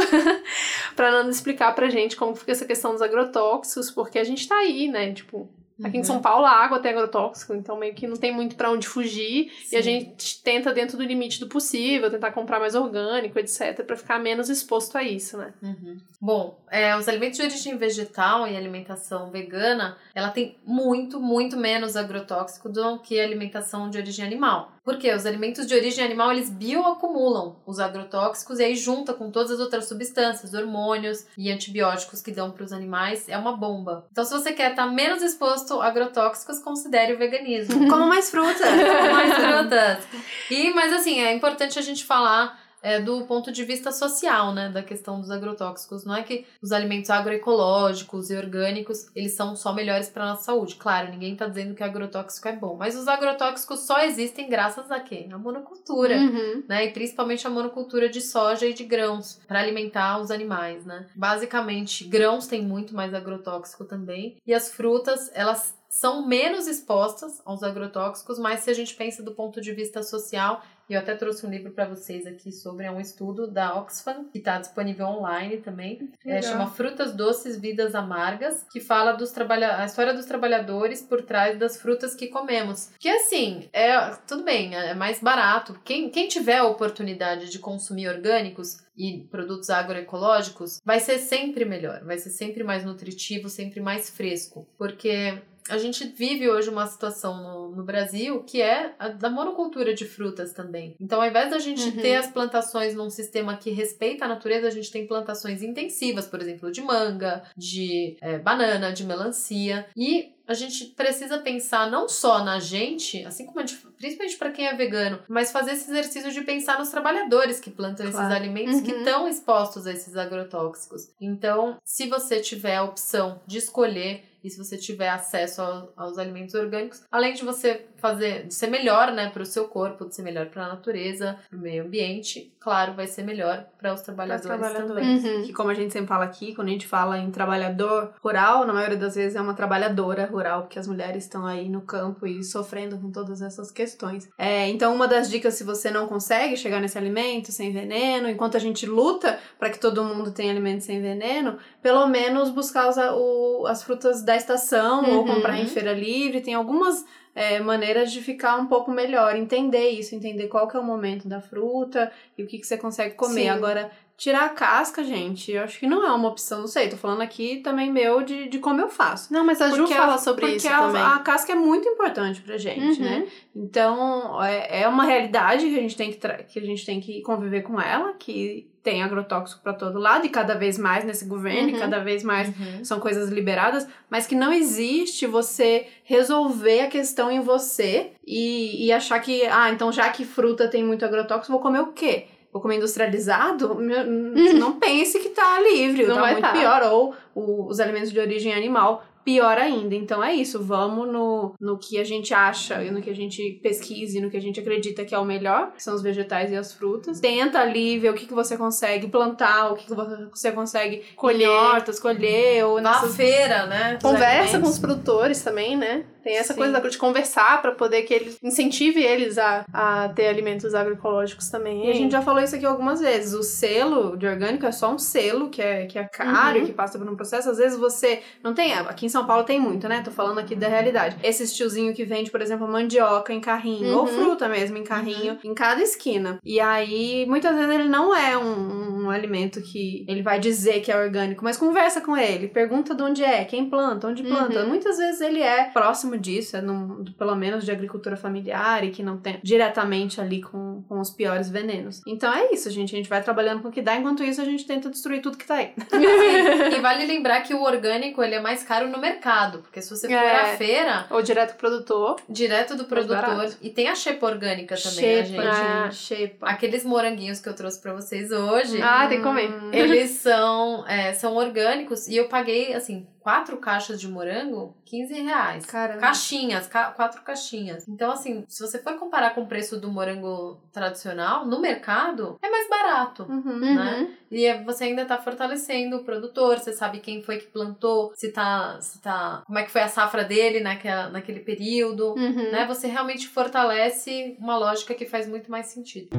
[SPEAKER 2] pra Nanda explicar pra gente como fica essa questão dos agrotóxicos, porque a gente tá aí, né? Tipo, Aqui em
[SPEAKER 3] Uhum.
[SPEAKER 2] São Paulo a água tem agrotóxico, então meio que não tem muito pra onde fugir. E a
[SPEAKER 3] Sim.
[SPEAKER 2] gente tenta, dentro do limite do possível, tentar comprar mais orgânico, etc., pra ficar menos exposto a isso, né?
[SPEAKER 3] Uhum. Bom, é, os alimentos de origem vegetal e alimentação vegana, ela tem muito, muito menos agrotóxico do que a alimentação de origem animal. Porque os alimentos de origem animal, eles bioacumulam os agrotóxicos e aí junta com todas as outras substâncias, hormônios e antibióticos que dão para os animais, é uma bomba. Então, se você quer estar menos exposto a agrotóxicos, considere o veganismo.
[SPEAKER 1] Como mais fruta.
[SPEAKER 3] mais frutas. E, mas assim, é importante a gente falar é, do ponto de vista social, né, da questão dos agrotóxicos. Não é que os alimentos agroecológicos e orgânicos, eles são só melhores para nossa saúde. Claro, ninguém está dizendo que agrotóxico é bom, mas os agrotóxicos só existem graças a quê? A monocultura.
[SPEAKER 2] Uhum.
[SPEAKER 3] Né, e principalmente a monocultura de soja e de grãos para alimentar os animais, né? Basicamente, grãos têm muito mais agrotóxico também e as frutas, elas são menos expostas aos agrotóxicos, mas se a gente pensa do ponto de vista social, eu até trouxe um livro para vocês aqui sobre é um estudo da Oxfam, que está disponível online também. É, chama Frutas Doces, Vidas Amargas, que fala dos trabalha a história dos trabalhadores por trás das frutas que comemos. Que assim, é tudo bem, é mais barato. Quem, quem tiver a oportunidade de consumir orgânicos e produtos agroecológicos, vai ser sempre melhor, vai ser sempre mais nutritivo, sempre mais fresco. Porque a gente vive hoje uma situação no, no Brasil que é a da monocultura de frutas também. Então, ao invés da gente
[SPEAKER 2] Uhum.
[SPEAKER 3] ter as plantações num sistema que respeita a natureza, a gente tem plantações intensivas, por exemplo, de manga, de eh, banana, de melancia. E a gente precisa pensar não só na gente, assim como a gente, principalmente para quem é vegano, mas fazer esse exercício de pensar nos trabalhadores que plantam esses
[SPEAKER 1] Claro.
[SPEAKER 3] alimentos que
[SPEAKER 2] Uhum.
[SPEAKER 3] estão expostos a esses agrotóxicos. Então, se você tiver a opção de escolher e se você tiver acesso ao- aos alimentos orgânicos, além de você fazer, de ser melhor, né, para o seu corpo, de ser melhor para a natureza, para o meio ambiente, claro, vai ser melhor para os trabalhadores,
[SPEAKER 1] trabalhadores.
[SPEAKER 3] também.
[SPEAKER 2] Uhum.
[SPEAKER 1] Que como a gente sempre fala aqui, quando a gente fala em trabalhador rural, na maioria das vezes é uma trabalhadora rural, porque as mulheres estão aí no campo e sofrendo com todas essas questões. É, então, uma das dicas, se você não consegue chegar nesse alimento sem veneno, enquanto a gente luta para que todo mundo tenha alimento sem veneno, pelo menos buscar os, o- as frutas da estação ou
[SPEAKER 2] Uhum.
[SPEAKER 1] comprar em feira livre. Tem algumas é, maneiras de ficar um pouco melhor, entender isso, entender qual que é o momento da fruta e o que, que você consegue comer.
[SPEAKER 2] Sim.
[SPEAKER 1] Agora, tirar a casca, gente, eu acho que não é uma opção, não sei, tô falando aqui também meu de, de como eu faço.
[SPEAKER 2] Não, mas a Ju
[SPEAKER 1] Porque a-
[SPEAKER 2] fala sobre
[SPEAKER 1] porque
[SPEAKER 2] isso
[SPEAKER 1] a,
[SPEAKER 2] também.
[SPEAKER 1] a casca é muito importante pra gente,
[SPEAKER 2] Uhum.
[SPEAKER 1] né? Então, é, é uma realidade que a gente tem que, que a gente tem que conviver com ela, que tem agrotóxico pra todo lado e cada vez mais nesse governo,
[SPEAKER 2] Uhum.
[SPEAKER 1] e cada vez mais
[SPEAKER 3] Uhum.
[SPEAKER 1] são coisas liberadas, mas que não existe você resolver a questão em você e, e achar que, ah, então já que fruta tem muito agrotóxico, vou comer o quê? Vou comer industrializado? Meu- Não pense que tá livre,
[SPEAKER 2] Não
[SPEAKER 1] tá muito
[SPEAKER 2] tá.
[SPEAKER 1] pior. Ou o- os alimentos de origem animal, pior ainda. Então é isso, vamos no, no que a gente acha, e no que a gente pesquise, no que a gente acredita que é o melhor, que são os vegetais e as frutas. Tenta ali ver o que, que você consegue plantar, o que, que você consegue
[SPEAKER 2] Colher.
[SPEAKER 1] hortas, colher, ou
[SPEAKER 3] Na feira, né?
[SPEAKER 2] Conversa com os produtores também, né? Tem essa
[SPEAKER 1] Sim.
[SPEAKER 2] coisa da- de conversar pra poder que eles incentive eles a, a ter alimentos agroecológicos também.
[SPEAKER 1] E a gente já falou isso aqui algumas vezes. O selo de orgânico é só um selo que é, que é caro
[SPEAKER 2] Uhum.
[SPEAKER 1] e que passa por um processo. Às vezes você não tem. Aqui em São Paulo tem muito, né? Tô falando aqui da realidade. Esse tiozinho que vende, por exemplo, mandioca em carrinho, ou
[SPEAKER 2] Uhum.
[SPEAKER 1] fruta mesmo em carrinho, em cada esquina. E aí, muitas vezes ele não é um, um alimento que ele vai dizer que é orgânico, mas conversa com ele, pergunta de onde é, quem planta, onde planta.
[SPEAKER 2] Uhum.
[SPEAKER 1] Muitas vezes ele é próximo disso, é num, pelo menos de agricultura familiar e que não tem diretamente ali com, com os piores venenos. Então é isso, gente. A gente vai trabalhando com o que dá, enquanto isso a gente tenta destruir tudo que tá aí.
[SPEAKER 3] Sim, e vale lembrar que o orgânico ele é mais caro no mercado, porque se você for
[SPEAKER 2] É.
[SPEAKER 3] à feira,
[SPEAKER 2] Ou direto pro produtor.
[SPEAKER 3] direto do produtor, e tem a xepa orgânica também, né,
[SPEAKER 1] Xepa,
[SPEAKER 3] gente?
[SPEAKER 2] Ah.
[SPEAKER 1] gente. Xepa.
[SPEAKER 3] Aqueles moranguinhos que eu trouxe pra vocês hoje,
[SPEAKER 2] Ah, tem que comer.
[SPEAKER 1] Hum.
[SPEAKER 3] eles são, é, são orgânicos e eu paguei, assim, quatro caixas de morango, 15 reais.
[SPEAKER 1] Caramba.
[SPEAKER 3] Caixinhas, ca- quatro caixinhas. Então, assim, se você for comparar com o preço do morango tradicional, no mercado, é mais barato.
[SPEAKER 1] Uhum.
[SPEAKER 3] né? E é- você ainda tá fortalecendo o produtor, você sabe quem foi que plantou, se tá, se tá, como é que foi a safra dele naquela, naquele período,
[SPEAKER 2] Uhum.
[SPEAKER 3] né? Você realmente fortalece uma lógica que faz muito mais sentido.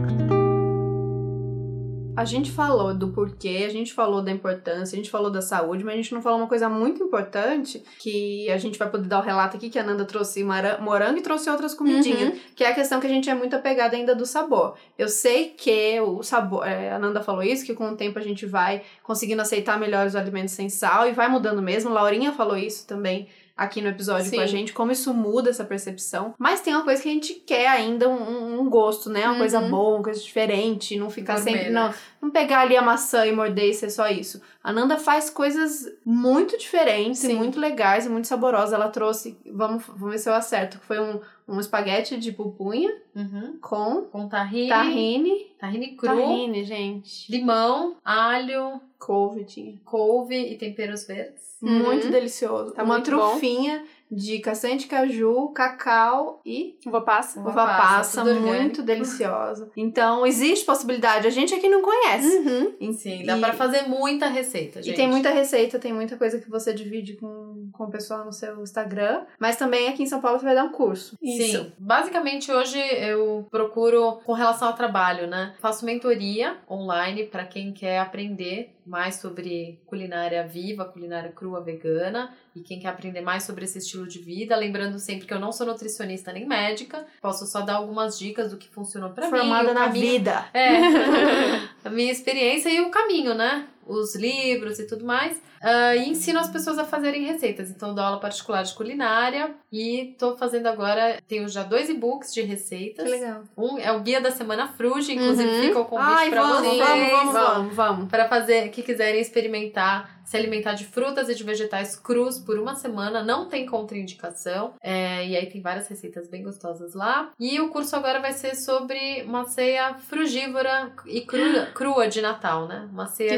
[SPEAKER 1] A gente falou do porquê, a gente falou da importância, a gente falou da saúde, mas a gente não falou uma coisa muito importante que a gente vai poder dar o relato aqui que a Nanda trouxe morango e trouxe outras comidinhas, que é a questão que a gente é muito apegada ainda do sabor. Eu sei que o sabor, é, a Nanda falou isso, que com o tempo a gente vai conseguindo aceitar melhor os alimentos sem sal e vai mudando mesmo. Laurinha falou isso também aqui no episódio com a
[SPEAKER 2] Sim.
[SPEAKER 1] gente, como isso muda essa percepção. Mas tem uma coisa que a gente quer ainda, um, um gosto, né? Uma coisa
[SPEAKER 2] Uhum.
[SPEAKER 1] boa, uma coisa diferente, não ficar
[SPEAKER 3] Gourmet,
[SPEAKER 1] sempre.
[SPEAKER 3] né?
[SPEAKER 1] Não, não pegar ali a maçã e morder e ser só isso. A Nanda faz coisas muito diferentes
[SPEAKER 2] Sim.
[SPEAKER 1] muito legais e muito saborosas. Ela trouxe, vamos, vamos ver se eu acerto, foi um, um espaguete de pupunha
[SPEAKER 3] Uhum.
[SPEAKER 1] com
[SPEAKER 3] Com tahine,
[SPEAKER 1] tahine.
[SPEAKER 3] tahine cru,
[SPEAKER 1] Tahine, gente.
[SPEAKER 3] limão, alho,
[SPEAKER 1] Couve tinha.
[SPEAKER 3] couve e temperos verdes.
[SPEAKER 2] Uhum.
[SPEAKER 1] Muito delicioso.
[SPEAKER 2] Tá
[SPEAKER 1] Uma
[SPEAKER 2] muito
[SPEAKER 1] trufinha de castanha de caju, cacau e
[SPEAKER 2] Uva passa.
[SPEAKER 3] Uva
[SPEAKER 1] uva
[SPEAKER 3] passa,
[SPEAKER 1] passa,
[SPEAKER 3] tudo
[SPEAKER 1] muito deliciosa. Então, existe possibilidade. A gente aqui não conhece.
[SPEAKER 2] Uhum.
[SPEAKER 3] Sim, dá
[SPEAKER 1] E-
[SPEAKER 3] pra fazer muita receita,
[SPEAKER 1] E
[SPEAKER 3] gente.
[SPEAKER 1] tem muita receita, tem muita coisa que você divide com, com o pessoal no seu Instagram. Mas também aqui em São Paulo você vai dar um curso.
[SPEAKER 3] Sim, basicamente hoje eu procuro com relação ao trabalho, né? Faço mentoria online para quem quer aprender mais sobre culinária viva, culinária crua vegana e quem quer aprender mais sobre esse estilo de vida, lembrando sempre que eu não sou nutricionista nem médica, posso só dar algumas dicas do que funcionou para mim,
[SPEAKER 1] Formada na
[SPEAKER 3] caminho-
[SPEAKER 1] vida.
[SPEAKER 3] é, a minha experiência e o caminho, né? Os livros e tudo mais. Ah, e ensino as pessoas a fazerem receitas. Então, dou aula particular de culinária e tô fazendo agora. Tenho já dois e-books de receitas.
[SPEAKER 1] legal.
[SPEAKER 3] Um é o Guia da Semana Fruge, inclusive
[SPEAKER 2] Uhum.
[SPEAKER 3] fica o convite
[SPEAKER 1] vamos,
[SPEAKER 3] vocês.
[SPEAKER 1] vamos, vamos, vamos, vamos.
[SPEAKER 3] Para fazer, que quiserem experimentar, se alimentar de frutas e de vegetais crus por uma semana, não tem contraindicação. É, e aí tem várias receitas bem gostosas lá. E o curso agora vai ser sobre uma ceia frugívora e crua, crua de Natal, né? Uma ceia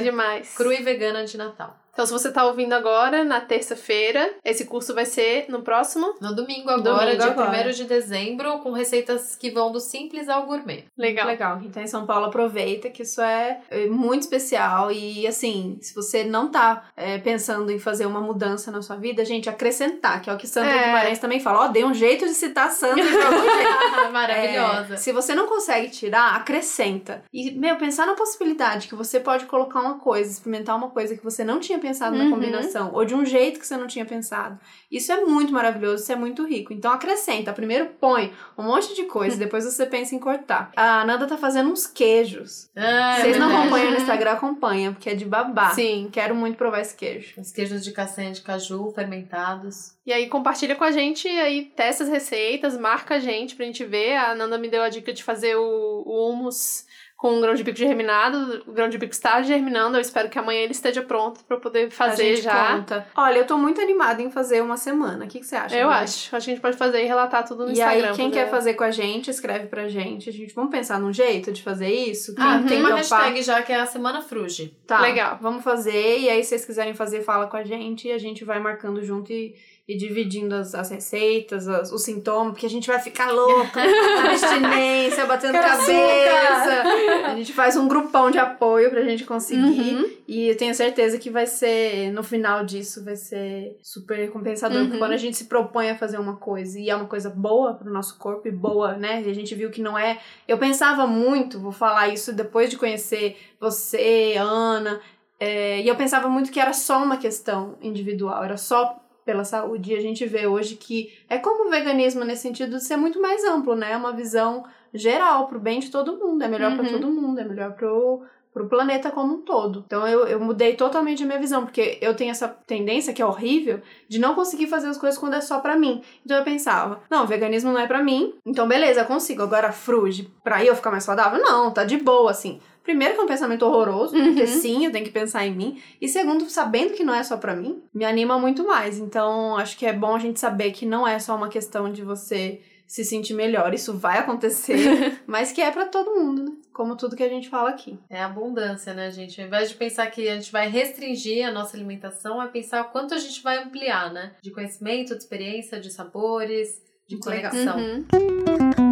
[SPEAKER 3] crua e vegana de Natal.
[SPEAKER 2] Então, se você tá ouvindo agora, na terça-feira, esse curso vai ser no próximo.
[SPEAKER 3] No domingo agora,
[SPEAKER 1] Domingo
[SPEAKER 3] dia
[SPEAKER 1] agora.
[SPEAKER 3] 1 de dezembro, com receitas que vão do simples ao gourmet.
[SPEAKER 2] Legal.
[SPEAKER 1] Legal. Tá em São Paulo aproveita que isso é é, muito especial. E assim, se você não tá é, pensando em fazer uma mudança na sua vida, gente, acrescentar, que é o que Sandra
[SPEAKER 2] É.
[SPEAKER 1] Guimarães também fala. Ó, dê um jeito de citar Sandra de algum jeito.
[SPEAKER 3] Maravilhosa.
[SPEAKER 1] É, se você não consegue tirar, acrescenta. E, meu, pensar na possibilidade que você pode colocar uma coisa, experimentar uma coisa que você não tinha pensado na
[SPEAKER 2] Uhum.
[SPEAKER 1] combinação, ou de um jeito que você não tinha pensado. Isso é muito maravilhoso, isso é muito rico. Então acrescenta. Primeiro põe um monte de coisa, depois você pensa em cortar. A Nanda tá fazendo uns queijos.
[SPEAKER 3] Ah, é
[SPEAKER 1] Vocês não
[SPEAKER 3] verdade.
[SPEAKER 1] acompanham no Instagram, acompanha, porque é de babá.
[SPEAKER 2] Sim.
[SPEAKER 1] Quero muito provar esse queijo.
[SPEAKER 3] Os queijos de castanha de caju fermentados.
[SPEAKER 2] E aí compartilha com a gente, aí testa as receitas, marca a gente pra gente ver. A Nanda me deu a dica de fazer o, o hummus com um grão de bico germinado. O grão de bico está germinando, eu espero que amanhã ele esteja pronto pra eu poder
[SPEAKER 1] a
[SPEAKER 2] fazer
[SPEAKER 1] gente
[SPEAKER 2] já.
[SPEAKER 1] conta. Olha, eu tô muito animada em fazer uma semana. O que, que você acha?
[SPEAKER 2] Eu
[SPEAKER 1] Nanda?
[SPEAKER 2] acho. Acho que a gente pode fazer e relatar tudo no
[SPEAKER 1] E
[SPEAKER 2] Instagram.
[SPEAKER 1] aí, quem quer fazer com a gente, escreve pra gente. A gente vamos pensar num jeito de fazer isso. Quem
[SPEAKER 3] Ah,
[SPEAKER 2] Uhum.
[SPEAKER 3] tem uma hashtag já que é a Semana Fruge.
[SPEAKER 1] Tá,
[SPEAKER 2] Legal.
[SPEAKER 1] Vamos fazer. E aí, se vocês quiserem fazer, fala com a gente. E a gente vai marcando junto e, e dividindo as, as receitas, as- os sintomas, porque a gente vai ficar louca. abstinência, batendo cabeça. A gente faz um grupão de apoio pra gente conseguir.
[SPEAKER 2] Uhum.
[SPEAKER 1] E eu tenho certeza que vai ser, no final disso, vai ser super recompensador.
[SPEAKER 2] Uhum.
[SPEAKER 1] Porque quando a gente se propõe a fazer uma coisa e é uma coisa boa pro nosso corpo e boa, né? E a gente viu que não é. Eu pensava muito, vou falar isso depois de conhecer você, Ana. é, e eu pensava muito que era só uma questão individual, era só pela saúde. E a gente vê hoje que é como o veganismo nesse sentido de ser muito mais amplo, né? É uma visão geral pro bem de todo mundo. É melhor
[SPEAKER 2] Uhum.
[SPEAKER 1] todo mundo, é melhor pro, pro planeta como um todo. Então eu, eu mudei totalmente a minha visão, porque eu tenho essa tendência, que é horrível, de não conseguir fazer as coisas quando é só pra mim. Então eu pensava, não, veganismo não é pra mim, então beleza, consigo. Agora, fruge, pra eu ficar mais saudável? Não, tá de boa, assim. Primeiro que é um pensamento horroroso, porque
[SPEAKER 2] Uhum.
[SPEAKER 1] sim, eu tenho que pensar em mim. E segundo, sabendo que não é só pra mim, me anima muito mais. Então, acho que é bom a gente saber que não é só uma questão de você se sentir melhor. Isso vai acontecer, mas que é para todo mundo, né? Como tudo que a gente fala aqui.
[SPEAKER 3] É abundância, né, gente? Ao invés de pensar que a gente vai restringir a nossa alimentação, é pensar quanto a gente vai ampliar, né? De conhecimento, de experiência, de sabores, de
[SPEAKER 1] Muito
[SPEAKER 3] conexão.
[SPEAKER 2] Uhum.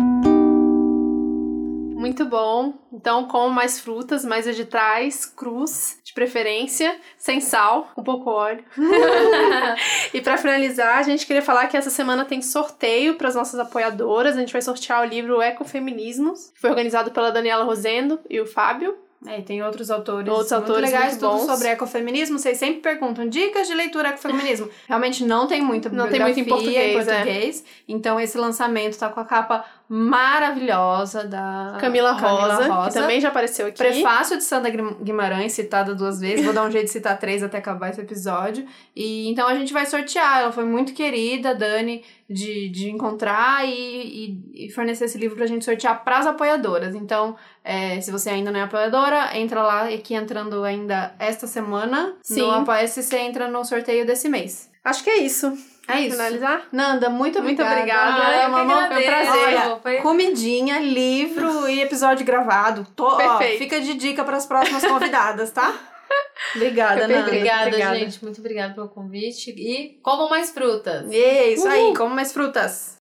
[SPEAKER 2] Muito bom. Então, com mais frutas, mais vegetais, crus, de preferência, sem sal, com pouco óleo. e pra finalizar, a gente queria falar que essa semana tem sorteio para as nossas apoiadoras. A gente vai sortear o livro Ecofeminismos, que foi organizado pela Daniela Rosendo e o Fábio.
[SPEAKER 1] É, e tem outros autores
[SPEAKER 2] Outros
[SPEAKER 1] muito
[SPEAKER 2] autores
[SPEAKER 1] legais,
[SPEAKER 2] muito
[SPEAKER 1] tudo
[SPEAKER 2] bons.
[SPEAKER 1] sobre ecofeminismo. Vocês sempre perguntam dicas de leitura ecofeminismo. Realmente não tem muita
[SPEAKER 2] Não tem muito em
[SPEAKER 1] bibliografia
[SPEAKER 2] português, é.
[SPEAKER 1] Então esse lançamento tá com a capa maravilhosa da
[SPEAKER 2] Camila, Rosa,
[SPEAKER 1] Rosa.
[SPEAKER 2] que também já apareceu aqui.
[SPEAKER 1] Prefácio de Sandra Guim- Guimarães, citada duas vezes. Vou dar um jeito de citar três até acabar esse episódio. E então a gente vai sortear. Ela foi muito querida, Dani, de, de encontrar e, e, e fornecer esse livro pra gente sortear pras apoiadoras. Então, é, se você ainda não é apoiadora, entra lá aqui entrando ainda esta semana.
[SPEAKER 2] Sim.
[SPEAKER 1] No Apoia-se, você entra no sorteio desse mês.
[SPEAKER 2] Acho que é isso.
[SPEAKER 1] É isso.
[SPEAKER 2] Finalizar?
[SPEAKER 1] Nanda, muito
[SPEAKER 2] Muito
[SPEAKER 1] obrigada.
[SPEAKER 2] obrigada.
[SPEAKER 3] Ah, que
[SPEAKER 1] Mamãe, foi um prazer.
[SPEAKER 3] Olha, foi-
[SPEAKER 1] Comidinha, livro e episódio gravado. Tô, ó,
[SPEAKER 2] Perfeito.
[SPEAKER 1] fica de dica para as próximas convidadas, tá? Obrigada. Nanda.
[SPEAKER 3] Obrigada,
[SPEAKER 2] Obrigada.
[SPEAKER 3] gente. Muito obrigada pelo convite. E comam mais frutas.
[SPEAKER 1] E é isso aí,
[SPEAKER 2] Uhul.
[SPEAKER 1] como mais frutas.